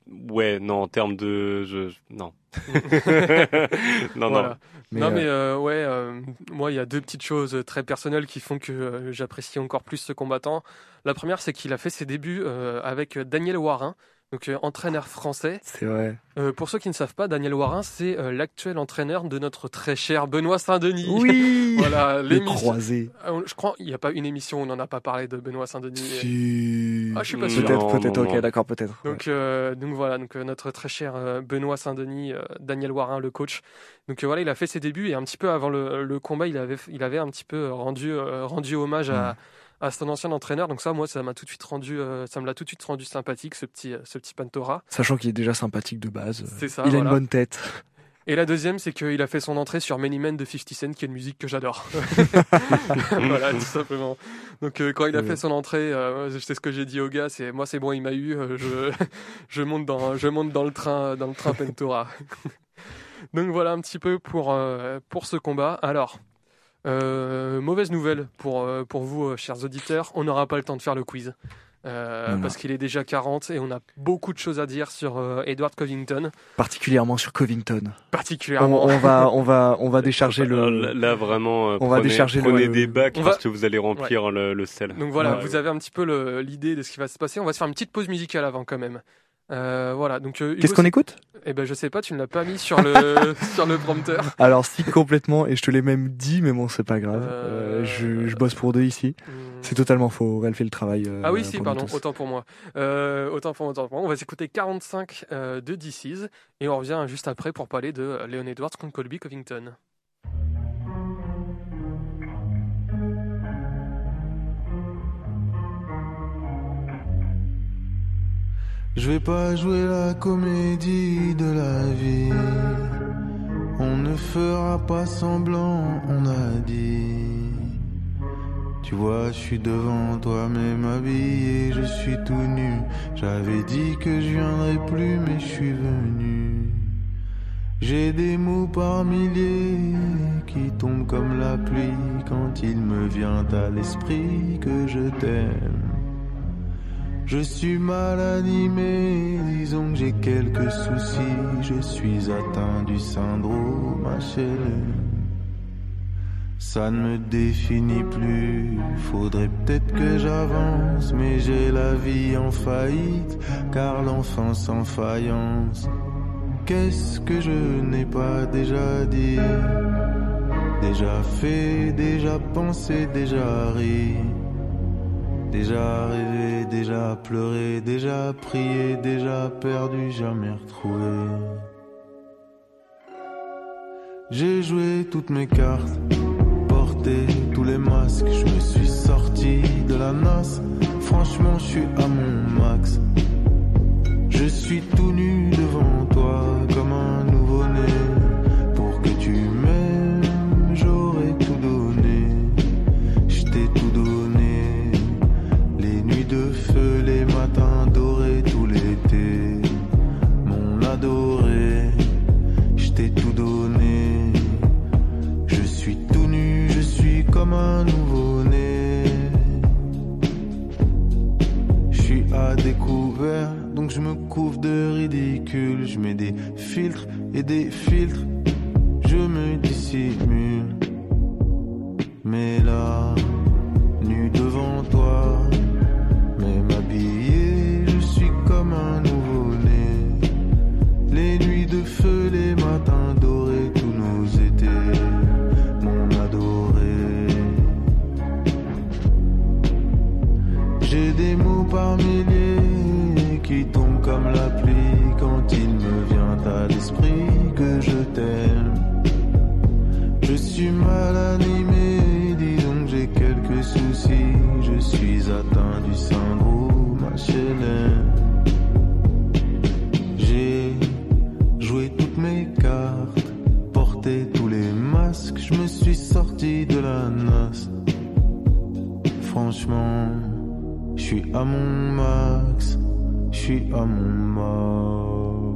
[SPEAKER 3] Ouais, non, en termes de. Je, je- non. <laughs> non,
[SPEAKER 2] voilà.
[SPEAKER 3] non.
[SPEAKER 4] Mais,
[SPEAKER 2] non
[SPEAKER 4] euh,
[SPEAKER 2] mais euh, ouais, euh, moi il y a deux petites choses très personnelles qui font que euh, j'apprécie encore plus ce combattant. La première c'est qu'il a fait ses débuts euh, avec Daniel Warin, donc euh, entraîneur français.
[SPEAKER 4] C'est vrai.
[SPEAKER 2] Euh, pour ceux qui ne savent pas, Daniel Warin, c'est euh, l'actuel entraîneur de notre très cher Benoît Saint-Denis.
[SPEAKER 4] Oui. <laughs>
[SPEAKER 2] voilà,
[SPEAKER 4] Le
[SPEAKER 2] l'émission.
[SPEAKER 4] croisé.
[SPEAKER 2] Ah, on- Je crois il n'y a pas une émission où on n'en a pas parlé de Benoît Saint-Denis.
[SPEAKER 4] Si.
[SPEAKER 2] Ah, je suis pas sûr.
[SPEAKER 4] Peut-être, peut-être. Ok, d'accord, peut-être. ouais.
[SPEAKER 2] Donc, euh, donc voilà, donc euh, notre très cher euh, Benoît Saint-Denis, euh, Daniel Warin, le coach. Donc euh, voilà, il a fait ses débuts et un petit peu avant le, le combat, il avait, il avait un petit peu rendu, euh, rendu hommage à, à son ancien entraîneur. Donc ça, moi, ça m'a tout de suite rendu, euh, ça me l'a tout de suite rendu sympathique, ce petit, euh, ce petit Pantora.
[SPEAKER 4] Sachant qu'il est déjà sympattique de base.
[SPEAKER 2] C'est ça.
[SPEAKER 4] il a une bonne tête.
[SPEAKER 2] Et la deuxième, c'est qu'il a fait son entrée sur Many Men de 50 Cent, qui est une musique que j'adore. <laughs> voilà, tout simplement. Donc euh, quand il a fait son entrée, euh, sais ce que j'ai dit au gars, c'est moi c'est bon, il m'a eu, euh, je, <laughs> je monte dans, je monte dans le train, dans le train Pentora. <laughs> Donc voilà un petit peu pour euh, pour ce combat. Alors. Euh, mauvaise nouvelle pour, euh, pour vous, euh, chers auditeurs, on n'aura pas le temps de faire le quiz. Euh,
[SPEAKER 4] Voilà.
[SPEAKER 2] parce qu'il est déjà 40 et on a beaucoup de choses à dire sur euh, Edward Covington,
[SPEAKER 4] Particulièrement sur Covington. On,
[SPEAKER 2] particulièrement.
[SPEAKER 4] on va, on va, on va <laughs> décharger le.
[SPEAKER 3] Là, là, vraiment, euh,
[SPEAKER 4] On va
[SPEAKER 3] prenez,
[SPEAKER 4] décharger le-
[SPEAKER 3] prenez des bacs
[SPEAKER 2] On va-
[SPEAKER 3] parce que vous allez remplir le, le sel.
[SPEAKER 2] Donc voilà,
[SPEAKER 3] Ouais.
[SPEAKER 2] vous avez un petit peu l'idée de ce qui va se passer. On va se faire une petite pause musicale avant quand même. Euh, voilà, donc euh,
[SPEAKER 4] Qu'est-ce qu'on écoute?
[SPEAKER 2] Eh ben je sais pas, tu ne l'as pas mis sur le <laughs> sur le prompteur.
[SPEAKER 4] Alors si complètement, et je te l'ai même dit, mais bon, c'est pas grave.
[SPEAKER 2] Euh,
[SPEAKER 4] je, je bosse pour deux ici.
[SPEAKER 2] Hmm.
[SPEAKER 4] C'est totalement faux. Elle fait le travail.
[SPEAKER 2] Ah oui, si, pardon, autant pour moi. Autant pour moi, autant pour moi. On va s'écouter 45 euh, de DC's et on revient juste après pour parler de Leon Edwards contre Colby Covington.
[SPEAKER 7] Je vais pas jouer la comédie de la vie. On ne fera pas semblant, on a dit. Tu vois, je suis devant toi, même habillé, je suis tout nu. J'avais dit que je viendrais plus, mais je suis venu. J'ai des mots par milliers qui tombent comme la pluie quand il me vient à l'esprit que je t'aime. Je suis mal animé, disons que j'ai quelques soucis. Je suis atteint du syndrome HLM. Ça ne me définit plus, faudrait peut-être que j'avance, mais j'ai la vie en faillite, car l'enfance en faïence. Qu'est-ce que je n'ai pas déjà dit? Déjà fait, déjà pensé, déjà ri. Déjà rêvé, déjà pleuré, déjà prié, déjà perdu, jamais retrouvé. J'ai joué toutes mes cartes, porté tous les masques, je me suis sorti de la nasse. Franchement, je suis à mon max. Je suis tout nu devant je me couvre de ridicule. Je mets des filtres et des filtres, je me dissimule. Mes cartes, porté tous les masques. Je me suis sorti de la nasse. Franchement, je suis à mon max. Je suis à mon max.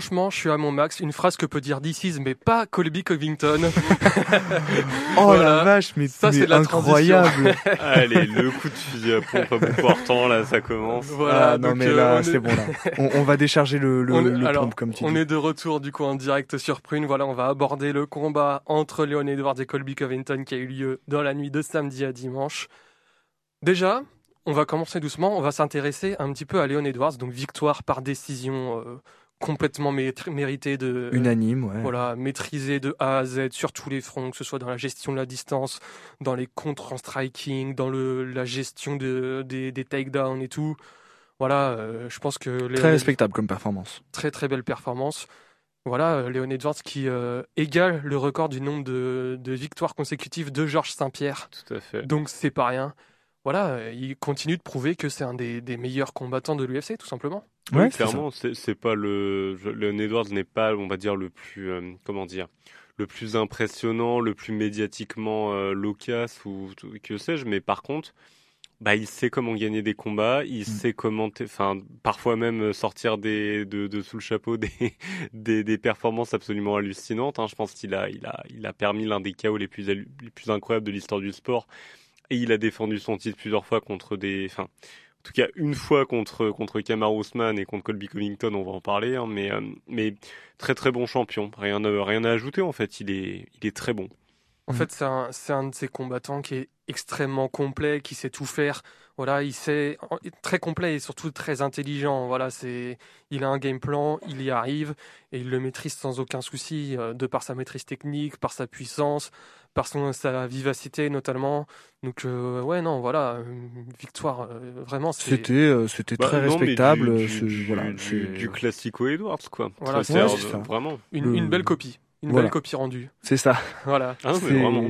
[SPEAKER 2] Franchement, je suis à mon max. Une phrase que peut dire DC's, mais pas Colby Covington. <laughs>
[SPEAKER 4] Oh
[SPEAKER 2] Voilà.
[SPEAKER 4] la vache, mais,
[SPEAKER 2] Ça, c'est
[SPEAKER 4] incroyable. <laughs>
[SPEAKER 3] Allez, le coup de fusil à pompe à bout portant, là, ça commence.
[SPEAKER 2] voilà.
[SPEAKER 4] ah non
[SPEAKER 2] donc,
[SPEAKER 4] mais
[SPEAKER 2] euh,
[SPEAKER 4] là,
[SPEAKER 2] on est-
[SPEAKER 4] c'est bon là. On, on va décharger le, le,
[SPEAKER 2] On est-
[SPEAKER 4] le
[SPEAKER 2] alors,
[SPEAKER 4] pompe comme tu
[SPEAKER 2] On
[SPEAKER 4] dis.
[SPEAKER 2] est de retour du coup en direct sur Prune. Voilà, on va aborder le combat entre Leon Edwards et Colby Covington qui a eu lieu dans la nuit de samedi à dimanche. Déjà, on va commencer doucement. On va s'intéresser un petit peu à Leon Edwards. Donc victoire par décision euh, complètement mé- méritée de
[SPEAKER 4] Unanime, ouais.
[SPEAKER 2] voilà, maîtrisé de A à Z sur tous les fronts, que ce soit dans la gestion de la distance, dans les contres en striking, dans le, la gestion de, des, des takedowns et tout. Voilà, euh, je pense que Leon
[SPEAKER 4] Très respectable comme performance.
[SPEAKER 2] très très belle performance. Voilà, euh, Léon Edwards qui euh, égale le record du nombre de, de victoires consécutives de Georges Saint-Pierre.
[SPEAKER 3] Tout à fait.
[SPEAKER 2] Donc c'est pas rien. Voilà, il continue de prouver que c'est un des, des meilleurs combattants de l'UFC, tout simplement.
[SPEAKER 4] Ouais,
[SPEAKER 3] Oui, clairement, c'est pas le. Leon Edwards n'est pas, on va dire, le plus. euh, comment dire Le plus impressionnant, le plus médiatiquement euh, loquace ou que sais-je, mais par contre. Bah, il sait comment gagner des combats, il sait comment, enfin, parfois même euh, sortir des, de, de sous le chapeau des, <laughs> des, des performances absolument hallucinantes. hein. Je pense qu'il a, il a, il a permis l'un des chaos les plus, les plus incroyables de l'histoire du sport. Et il a défendu son titre plusieurs fois contre des, enfin, en tout cas une fois contre contre Kamar Ousmane et contre Colby Covington, on va en parler, hein, mais euh, mais très très bon champion. Rien à- rien à ajouter en fait. Il est il est très bon.
[SPEAKER 2] En fait, c'est un, c'est un de ces combattants qui est extrêmement complet, qui sait tout faire. Voilà, il sait très complet et surtout très intelligent. Voilà, c'est il a un game plan, il y arrive et il le maîtrise sans aucun souci, euh, de par sa maîtrise technique, par sa puissance, par son sa vivacité notamment. Donc euh, ouais, non, voilà, une victoire euh, vraiment.
[SPEAKER 4] C'était euh, c'était
[SPEAKER 3] Bah,
[SPEAKER 4] très
[SPEAKER 3] non,
[SPEAKER 4] respectable.
[SPEAKER 3] Du, du,
[SPEAKER 4] voilà,
[SPEAKER 3] du,
[SPEAKER 4] c'est-
[SPEAKER 3] du classico Edwards quoi.
[SPEAKER 2] Voilà,
[SPEAKER 4] ouais,
[SPEAKER 3] vraiment.
[SPEAKER 2] une,
[SPEAKER 4] le-
[SPEAKER 2] une belle copie, une
[SPEAKER 4] Voilà.
[SPEAKER 2] belle copie rendue.
[SPEAKER 4] c'est ça. <laughs>
[SPEAKER 2] Voilà.
[SPEAKER 3] Ah, mais
[SPEAKER 4] C'est-
[SPEAKER 3] vraiment.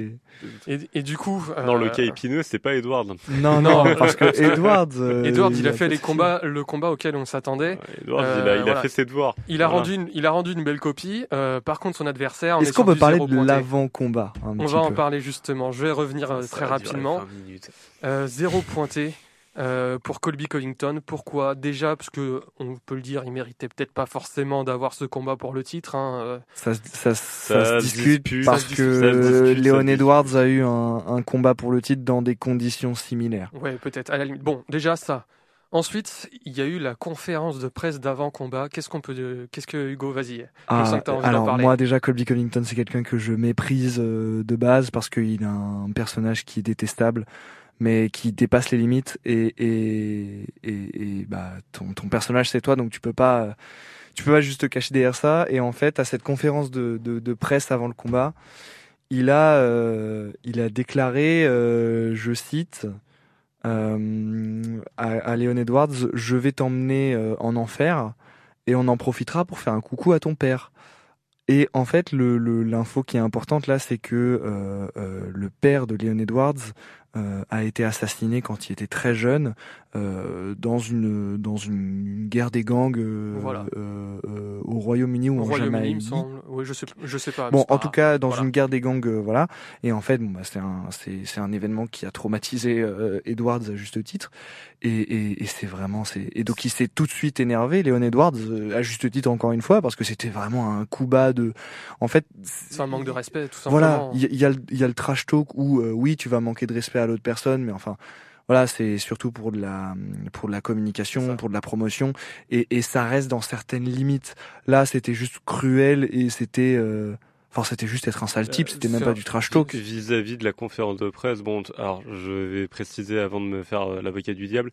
[SPEAKER 2] Et, et du coup,
[SPEAKER 3] Dans
[SPEAKER 2] euh,
[SPEAKER 3] le cas épineux, c'est pas Edwards. <laughs>
[SPEAKER 4] Non,
[SPEAKER 2] Non.
[SPEAKER 4] parce que Edwards. <laughs> euh,
[SPEAKER 2] Edward, il a fait les combats, le combat auquel on s'attendait.
[SPEAKER 3] Edwards,
[SPEAKER 2] Euh,
[SPEAKER 3] il a, il a
[SPEAKER 2] voilà.
[SPEAKER 3] fait ses devoirs.
[SPEAKER 2] Il a
[SPEAKER 3] Voilà.
[SPEAKER 2] rendu une, il a rendu une belle copie. Euh, par contre, son adversaire. on
[SPEAKER 4] Est-ce
[SPEAKER 2] est
[SPEAKER 4] qu'on peut parler de l'avant-combat un
[SPEAKER 2] On
[SPEAKER 4] petit
[SPEAKER 2] va en parler justement. Je vais revenir euh,
[SPEAKER 3] Ça
[SPEAKER 2] très rapidement.
[SPEAKER 3] 20 minutes.
[SPEAKER 2] Euh, zéro pointé euh, pour Colby Covington. Pourquoi? Déjà parce que on peut le dire, il méritait peut-être pas forcément d'avoir ce combat pour le titre. hein.
[SPEAKER 4] Ça, se- ça, se-
[SPEAKER 3] Ça
[SPEAKER 4] ça se
[SPEAKER 3] se
[SPEAKER 4] discute
[SPEAKER 3] dispute,
[SPEAKER 4] parce que
[SPEAKER 3] discute,
[SPEAKER 4] Léon. Edwards a eu un, un combat pour le titre dans des conditions similaires.
[SPEAKER 2] Ouais, peut-être à la limite. Bon, déjà ça. Ensuite, il y a eu la conférence de presse d'avant combat. Qu'est-ce qu'on peut, de- qu'est-ce que Hugo, vas-y.
[SPEAKER 4] Ah, alors
[SPEAKER 2] parler.
[SPEAKER 4] moi déjà Colby Covington c'est quelqu'un que je méprise euh, de base parce qu'il a un personnage qui est détestable mais qui dépasse les limites et et, et, bah ton, ton personnage c'est toi donc tu peux pas tu peux pas juste te cacher derrière ça et en fait à cette conférence de, de, presse avant le combat il a euh, il a déclaré euh, je cite euh, à, à Léon Edwards je vais t'emmener euh, en enfer et on en profitera pour faire un coucou à ton père. Et en fait, le le- l'info qui est importante là, c'est que euh, euh, le père de Leon Edwards euh, a été assassiné quand il était très jeune euh, dans une dans une, une guerre des gangs euh,
[SPEAKER 2] Voilà.
[SPEAKER 4] euh, euh, au Royaume-Uni ou
[SPEAKER 2] Au
[SPEAKER 4] en
[SPEAKER 2] il me
[SPEAKER 4] Jamaïque.
[SPEAKER 2] semble. Oui, je sais, je sais pas.
[SPEAKER 4] Bon,
[SPEAKER 2] pas
[SPEAKER 4] en tout cas, dans
[SPEAKER 2] Voilà.
[SPEAKER 4] une guerre des gangs, euh, voilà. Et en fait, bon, bah, c'est un, c'est, c'est un événement qui a traumatisé euh, Edwards à juste titre. Et, et, et c'est vraiment, c'est, et donc il s'est tout de suite énervé, Léon Edwards, euh, à juste titre encore une fois, parce que c'était vraiment un coup bas de, en fait.
[SPEAKER 2] C'est un manque de respect, tout simplement.
[SPEAKER 4] Voilà, il y, a- il y a, le- il y a le trash talk où euh, oui, tu vas manquer de respect à l'autre personne, mais enfin, voilà, c'est surtout pour de la pour de la communication,
[SPEAKER 2] ça.
[SPEAKER 4] pour de la promotion, et, et ça reste dans certaines limites. Là, c'était juste cruel et c'était, euh, enfin, c'était juste être un sale type,
[SPEAKER 3] Euh,
[SPEAKER 4] c'était même pas du trash talk.
[SPEAKER 3] Vis-à-vis de la conférence de presse, bon, alors je vais préciser avant de me faire euh, l'avocat du diable,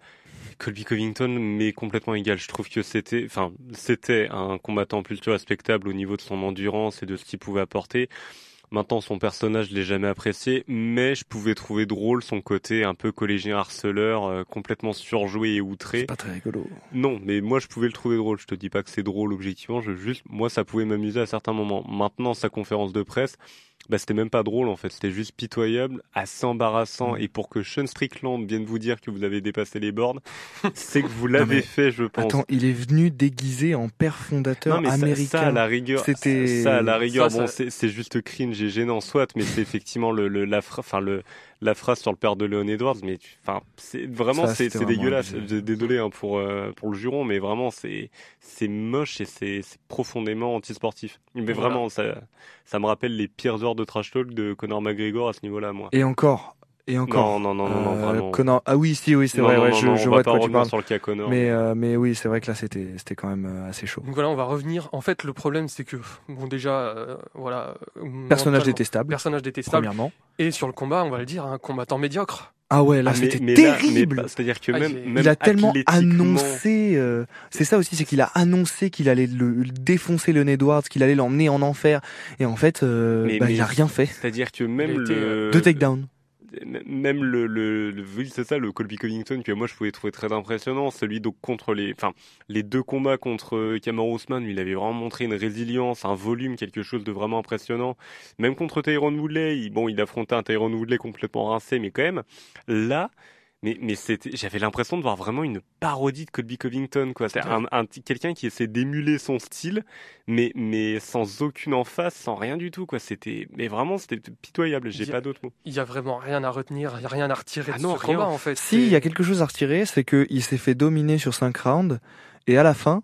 [SPEAKER 3] Colby Covington m'est complètement égal. Je trouve que c'était, enfin, c'était un combattant plutôt respectable au niveau de son endurance et de ce qu'il pouvait apporter. Maintenant, son personnage, je l'ai jamais apprécié, mais je pouvais trouver drôle son côté un peu collégien harceleur, euh, complètement surjoué et outré.
[SPEAKER 4] C'est pas très rigolo.
[SPEAKER 3] Non, mais moi je pouvais le trouver drôle. Je te dis pas que c'est drôle objectivement. Je juste, moi ça pouvait m'amuser à certains moments. Maintenant sa conférence de presse, bah c'était même pas drôle en fait. C'était juste pitoyable, assez embarrassant. Et pour que Sean Strickland vienne vous dire que vous avez dépassé les bornes, <laughs> c'est que vous l'avez fait, je pense.
[SPEAKER 4] Attends, il est venu déguisé en père fondateur
[SPEAKER 3] non mais ça-
[SPEAKER 4] américain.
[SPEAKER 3] ça, à la rigueur,
[SPEAKER 4] C'était-
[SPEAKER 3] ça à la rigueur,
[SPEAKER 2] Ça,
[SPEAKER 3] bon c'est juste cringe et gênant soit, mais c'est effectivement le, le la enfin le la phrase sur le père de Leon Edwards, mais enfin, c'est vraiment, c'est
[SPEAKER 4] vraiment
[SPEAKER 3] dégueulasse.
[SPEAKER 4] abusé.
[SPEAKER 3] Désolé hein, pour euh, pour le juron, mais vraiment, c'est c'est moche et c'est c'est profondément antisportif. Mais
[SPEAKER 2] Voilà.
[SPEAKER 3] vraiment, ça ça me rappelle les pires heures de trash talk de Conor McGregor à ce niveau-là, moi.
[SPEAKER 4] Et encore, et encore.
[SPEAKER 3] Non, non, non, non,
[SPEAKER 4] Euh,
[SPEAKER 3] vraiment.
[SPEAKER 4] Connor- Ah oui, si, oui, c'est vrai.
[SPEAKER 3] non,
[SPEAKER 4] ouais,
[SPEAKER 3] non,
[SPEAKER 4] je,
[SPEAKER 3] non,
[SPEAKER 4] je
[SPEAKER 3] on
[SPEAKER 4] vois
[SPEAKER 3] va
[SPEAKER 4] de quoi tu parles.
[SPEAKER 3] sur le cas Conor.
[SPEAKER 4] Mais, euh, mais oui, c'est vrai que là, c'était, c'était quand même euh, assez chaud.
[SPEAKER 2] Donc voilà, on va revenir. En fait, le problème, c'est que, bon, déjà, euh, voilà.
[SPEAKER 4] Personnage détestable,
[SPEAKER 2] Personnage détestable.
[SPEAKER 4] premièrement.
[SPEAKER 2] Et sur le combat, on va le dire, un combattant médiocre.
[SPEAKER 4] Ah ouais, là,
[SPEAKER 3] Ah,
[SPEAKER 4] c'était terrible.
[SPEAKER 3] pas- C'est-à-dire que
[SPEAKER 2] Ah,
[SPEAKER 3] même,
[SPEAKER 2] j'ai-
[SPEAKER 3] même
[SPEAKER 4] il a tellement annoncé. euh, c'est ça aussi, c'est qu'il a annoncé qu'il allait le, le défoncer le Edwards, qu'il allait l'emmener en enfer. Et en fait, euh,
[SPEAKER 3] Mais-
[SPEAKER 4] bah,
[SPEAKER 3] mais-
[SPEAKER 4] il a rien fait.
[SPEAKER 3] C'est-à-dire que même le
[SPEAKER 4] Deux takedowns.
[SPEAKER 3] Même le, le, le- c'est ça le Colby Covington que moi je pouvais trouver très impressionnant celui donc contre les enfin les deux combats contre euh, Cameron Ousmane lui, il avait vraiment montré une résilience un volume quelque chose de vraiment impressionnant. Même contre Tyrone Woodley bon il affrontait un Tyrone Woodley complètement rincé mais quand même là mais, mais c'était, j'avais l'impression de voir vraiment une parodie de Colby Covington, quoi. C'est un, un quelqu'un qui essaie d'émuler son style, mais, mais sans aucune emphase, sans rien du tout, quoi. C'était, mais vraiment, c'était pitoyable. J'ai
[SPEAKER 2] Il
[SPEAKER 3] pas d'autres mots.
[SPEAKER 2] Il y a vraiment rien à retenir, il y a rien à retirer
[SPEAKER 3] Ah
[SPEAKER 2] de
[SPEAKER 3] non,
[SPEAKER 2] ce
[SPEAKER 3] rien.
[SPEAKER 2] combat, en fait.
[SPEAKER 4] Si, il y a quelque chose à retirer, c'est qu'il s'est fait dominer sur 5 rounds, et à la fin,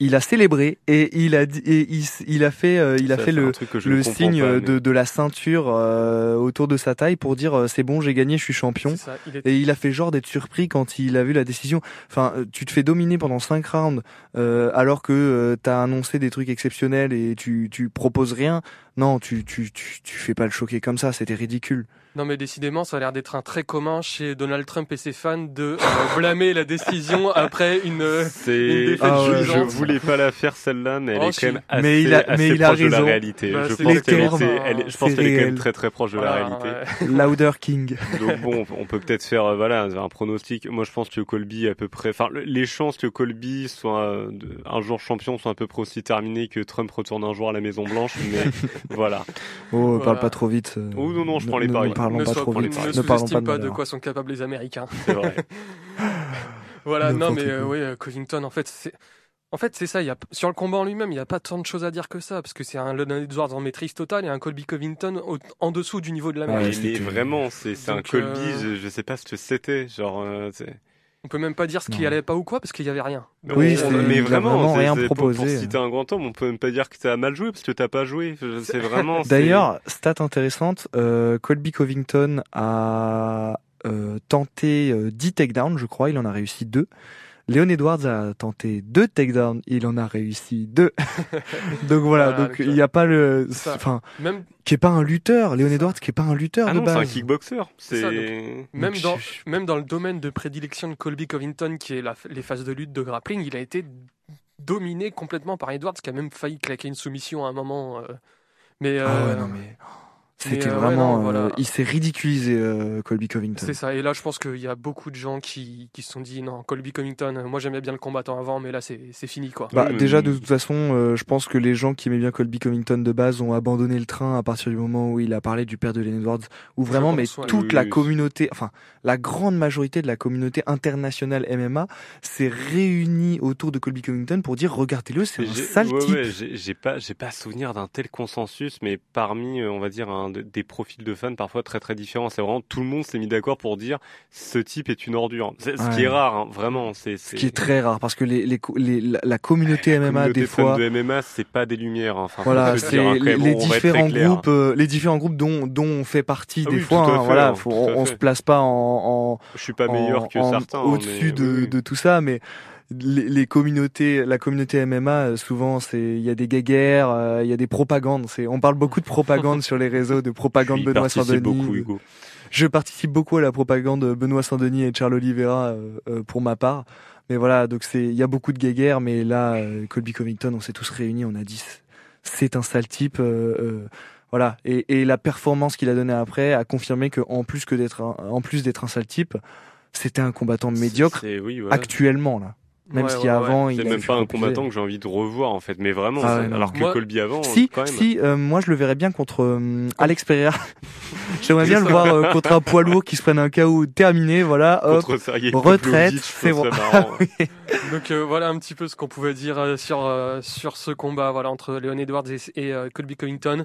[SPEAKER 4] il a célébré, et il a, dit, et il, a fait, euh, il a fait le, le signe
[SPEAKER 3] pas, mais-
[SPEAKER 4] de, de la ceinture euh, autour de sa taille pour dire euh, c'est bon, j'ai gagné, je suis champion.
[SPEAKER 2] Ça, il
[SPEAKER 4] Et il a fait genre d'être surpris quand il a vu la décision. Enfin, euh, tu te fais dominer pendant 5 rounds euh, alors que euh, t'as annoncé des trucs exceptionnels et tu, tu proposes rien. Non, tu, tu, tu, tu fais pas le choquer comme ça, c'était ridicule.
[SPEAKER 2] Non mais décidément, ça a l'air d'être un trait commun chez Donald Trump et ses fans de euh, blâmer la décision après une... euh, une défaite
[SPEAKER 4] Ah ouais,
[SPEAKER 3] je, voulais pas la faire celle-là, mais elle
[SPEAKER 2] Oh,
[SPEAKER 3] est quand même assez,
[SPEAKER 4] Mais il a- mais
[SPEAKER 3] assez
[SPEAKER 4] il a
[SPEAKER 3] proche de la réalité.
[SPEAKER 2] Bah,
[SPEAKER 3] je pense qu'elle est- je pense
[SPEAKER 4] C'est
[SPEAKER 3] qu'elle est quand même très très proche de
[SPEAKER 2] voilà,
[SPEAKER 3] la réalité.
[SPEAKER 2] ouais. <laughs>
[SPEAKER 4] Louder King.
[SPEAKER 3] Donc bon, on peut peut-être faire euh, voilà un pronostic. Moi, je pense que Colby à peu près. Enfin, le- les chances que Colby soit euh, un jour champion sont à peu près aussi terminées que Trump retourne un jour à la Maison Blanche. Mais <laughs> voilà.
[SPEAKER 4] Oh,
[SPEAKER 2] Voilà.
[SPEAKER 4] parle pas trop vite.
[SPEAKER 3] Oh, non, non, je
[SPEAKER 4] ne-
[SPEAKER 3] prends les paris.
[SPEAKER 4] Ne parlons
[SPEAKER 2] ne
[SPEAKER 4] pas trop
[SPEAKER 2] ne
[SPEAKER 4] vite. Ne parlons pas
[SPEAKER 2] pas
[SPEAKER 4] de
[SPEAKER 2] de
[SPEAKER 4] malheur.
[SPEAKER 2] quoi sont capables les Américains. <laughs>
[SPEAKER 3] C'est vrai. <laughs>
[SPEAKER 2] Voilà, non mais euh, oui, euh, Covington, en fait, c'est... En fait, c'est ça. Il y a sur le combat en lui-même, il n'y a pas tant de choses à dire que ça, parce que c'est un Leonard Edwards en maîtrise totale et un Colby Covington au- en dessous du niveau de la
[SPEAKER 4] Ouais,
[SPEAKER 2] mer.
[SPEAKER 3] Mais, mais vraiment, c'est c'est un Colby.
[SPEAKER 2] euh,
[SPEAKER 3] Je, je sais pas ce que c'était. Genre. euh,
[SPEAKER 2] On peut même pas dire ce qui allait pas ou quoi, parce qu'il y avait rien.
[SPEAKER 4] Oui,
[SPEAKER 3] on- mais vraiment,
[SPEAKER 4] rien
[SPEAKER 3] c'est- pour- Pour,
[SPEAKER 4] proposé.
[SPEAKER 3] citer un grand homme, on peut même pas dire que t'as mal joué parce que t'as pas joué. C'est vraiment. <laughs> c'est-
[SPEAKER 4] D'ailleurs, stat intéressante, euh, Colby Covington a euh, tenté euh, 10 takedowns, je crois, il en a réussi 2. Léon Edwards a tenté 2 takedowns, il en a réussi 2. <laughs> donc voilà,
[SPEAKER 2] Voilà,
[SPEAKER 4] donc il n'y a pas le... Enfin,
[SPEAKER 2] Même,
[SPEAKER 4] qui est pas un lutteur, Léon Edwards qui est pas un lutteur
[SPEAKER 3] Ah
[SPEAKER 4] de
[SPEAKER 3] non, c'est un
[SPEAKER 4] base.
[SPEAKER 3] kickboxer.
[SPEAKER 2] C'est ça,
[SPEAKER 3] C'est.
[SPEAKER 2] même
[SPEAKER 4] Donc,
[SPEAKER 2] dans,
[SPEAKER 4] je-
[SPEAKER 2] même dans le domaine de prédilection de Colby Covington, qui est la- les phases de lutte de grappling, il a été dominé complètement par Edwards, qui a même failli claquer une soumission à un moment. euh. Mais,
[SPEAKER 4] Ah
[SPEAKER 2] euh,
[SPEAKER 4] ouais, non mais... C'était
[SPEAKER 2] euh, ouais,
[SPEAKER 4] vraiment...
[SPEAKER 2] non, voilà.
[SPEAKER 4] euh, il s'est ridiculisé, euh, Colby Covington.
[SPEAKER 2] C'est ça. Et là, je pense qu'il y a beaucoup de gens qui, qui se sont dit non, Colby Covington, moi j'aimais bien le combattant avant, mais là c'est c'est fini quoi.
[SPEAKER 4] Bah, déjà, de toute façon, euh, je pense que les gens qui aimaient bien Colby Covington de base ont abandonné le train à partir du moment où il a parlé du père de Len Edwards, où vraiment, mais toute
[SPEAKER 3] Oui,
[SPEAKER 4] la
[SPEAKER 3] oui.
[SPEAKER 4] communauté, enfin, la grande majorité de la communauté internationale MMA s'est réunie autour de Colby Covington pour dire, regardez-le, c'est un sale
[SPEAKER 3] ouais,
[SPEAKER 4] type.
[SPEAKER 3] ouais, j'ai j'ai pas, j'ai pas souvenir d'un tel consensus, mais parmi, on va dire, un, de- des profils de fans parfois très très différents. C'est vraiment tout le monde s'est mis d'accord pour dire ce type est une ordure. C'est- Ce qui est rare, hein, vraiment. C'est
[SPEAKER 4] Ce qui est très rare parce que les, les, co- les- la, la communauté <laughs>
[SPEAKER 3] la
[SPEAKER 4] MMA,
[SPEAKER 3] communauté
[SPEAKER 4] des fois,
[SPEAKER 3] de MMA, c'est pas des lumières. hein. Enfin,
[SPEAKER 4] Voilà, c'est
[SPEAKER 3] dire, hein,
[SPEAKER 4] les,
[SPEAKER 3] même,
[SPEAKER 4] les
[SPEAKER 3] on
[SPEAKER 4] différents groupes, euh, les différents groupes dont dont on fait partie
[SPEAKER 3] Ah
[SPEAKER 4] des
[SPEAKER 3] oui,
[SPEAKER 4] fois.
[SPEAKER 3] fait,
[SPEAKER 4] voilà, faut- on,
[SPEAKER 3] fait.
[SPEAKER 4] se place pas en, en
[SPEAKER 3] Je suis pas
[SPEAKER 4] en-
[SPEAKER 3] meilleur que certains.
[SPEAKER 4] au-dessus
[SPEAKER 3] mais
[SPEAKER 4] de,
[SPEAKER 3] oui, oui.
[SPEAKER 4] de tout ça, mais les, les communautés, la communauté MMA, euh, souvent, c'est il y a des guéguerres, euh, il y a des propagandes. C'est, on parle beaucoup de propagande sur les réseaux, de propagande Benoît Saint-Denis.
[SPEAKER 3] beaucoup,
[SPEAKER 4] de-
[SPEAKER 3] Hugo.
[SPEAKER 4] Je participe beaucoup à la propagande Benoît Saint-Denis et Charles Oliveira euh, euh, pour ma part. Mais voilà, donc c'est, il y a beaucoup de guéguerres, mais là, euh, Colby Covington, on s'est tous réunis, on a dit, c'est un sale type. euh, euh, voilà, et, et la performance qu'il a donnée après a confirmé que en plus que d'être, un- en plus d'être un sale type, c'était un combattant médiocre
[SPEAKER 3] C'est- oui, voilà.
[SPEAKER 4] actuellement là. Même
[SPEAKER 2] Ouais,
[SPEAKER 4] si
[SPEAKER 2] ouais, ouais.
[SPEAKER 4] avant, il
[SPEAKER 3] C'est
[SPEAKER 4] a
[SPEAKER 3] même pas un combattant que j'ai envie de revoir en fait, mais vraiment.
[SPEAKER 4] Ah ouais,
[SPEAKER 3] alors que
[SPEAKER 2] Moi-
[SPEAKER 3] Colby avant,
[SPEAKER 4] Si,
[SPEAKER 3] quand même.
[SPEAKER 4] si, euh, moi je le verrais bien contre euh, Alex Pereira. <laughs> J'aimerais bien le voir euh, contre un poids lourd qui se prenne un KO terminé, voilà, hop.
[SPEAKER 3] Contre Sergei
[SPEAKER 4] retraite, c'est bon.
[SPEAKER 3] serait marrant. <laughs>
[SPEAKER 2] Donc euh, voilà un petit peu ce qu'on pouvait dire euh, sur, euh, sur ce combat voilà, entre Leon Edwards et, et, euh, Colby Covington.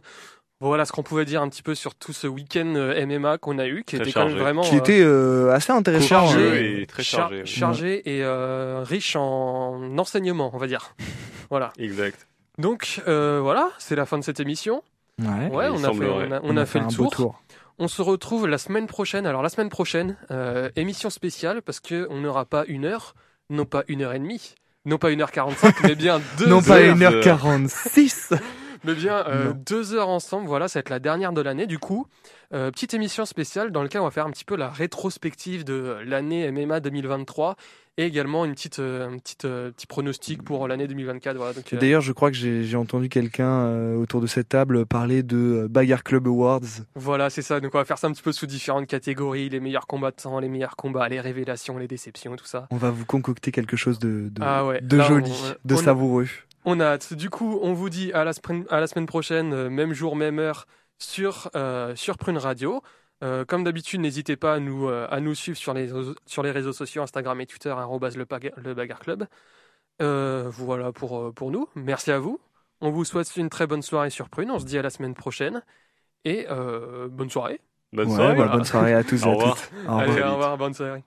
[SPEAKER 2] Voilà ce qu'on pouvait dire un petit peu sur tout ce week-end euh, MMA qu'on a eu, qui
[SPEAKER 3] Très
[SPEAKER 2] était quand même vraiment
[SPEAKER 4] Qui
[SPEAKER 2] euh,
[SPEAKER 4] était euh, assez intéressant.
[SPEAKER 2] chargé,
[SPEAKER 3] Chargé
[SPEAKER 4] euh,
[SPEAKER 3] et très
[SPEAKER 2] char-
[SPEAKER 3] chargé.
[SPEAKER 2] chargé et euh, riche en enseignement, on va dire. <laughs> voilà.
[SPEAKER 3] Exact.
[SPEAKER 2] Donc euh, voilà, c'est la fin de cette émission.
[SPEAKER 4] Ouais.
[SPEAKER 2] Ouais, on a, fait,
[SPEAKER 3] semblerait.
[SPEAKER 2] on a, on a fait
[SPEAKER 4] un
[SPEAKER 2] le
[SPEAKER 4] beau
[SPEAKER 2] tour. On se retrouve la semaine prochaine. Alors la semaine prochaine, euh, émission spéciale parce que on n'aura pas une heure, non pas une heure et demie, non pas une heure quarante-cinq, mais bien <laughs> deux
[SPEAKER 4] Non pas
[SPEAKER 2] heures.
[SPEAKER 4] 1h46.
[SPEAKER 2] Mais bien euh, deux heures ensemble. Voilà, ça va être la dernière de l'année. Du coup, euh, petite émission spéciale dans laquelle on va faire un petit peu la rétrospective de l'année MMA 2023 et également une petite, euh, un petit, euh, petit pronostic pour l'année 2024. Voilà, donc, euh,
[SPEAKER 4] D'ailleurs, je crois que j'ai entendu quelqu'un autour de cette table parler de Bagarre Club Awards.
[SPEAKER 2] Voilà, c'est ça. Donc on va faire ça un petit peu sous différentes catégories les meilleurs combattants, les meilleurs combats, les révélations, les déceptions, tout ça.
[SPEAKER 4] On va vous concocter quelque chose de, de,
[SPEAKER 2] Ah ouais,
[SPEAKER 4] de
[SPEAKER 2] là,
[SPEAKER 4] joli,
[SPEAKER 2] on-
[SPEAKER 4] de
[SPEAKER 2] on-
[SPEAKER 4] savoureux.
[SPEAKER 2] On a hâte. Du coup, on vous dit à la, semaine- à la semaine prochaine, euh, même jour, même heure, sur, euh, sur Prune Radio. Euh, comme d'habitude, n'hésitez pas à nous, euh, à nous suivre sur les, sur les réseaux sociaux, Instagram et Twitter, le, Baga- le Bagarre Club. Euh, voilà pour, pour nous. Merci à vous. On vous souhaite une très bonne soirée sur Prune. On se dit à la semaine prochaine. Et euh, bonne soirée.
[SPEAKER 3] Bonne
[SPEAKER 4] Ouais,
[SPEAKER 3] soirée.
[SPEAKER 4] bah, bonne soirée à tous et
[SPEAKER 3] Au
[SPEAKER 4] à
[SPEAKER 3] revoir.
[SPEAKER 4] toutes. Au
[SPEAKER 2] Allez,
[SPEAKER 4] revoir.
[SPEAKER 2] au revoir, bonne soirée.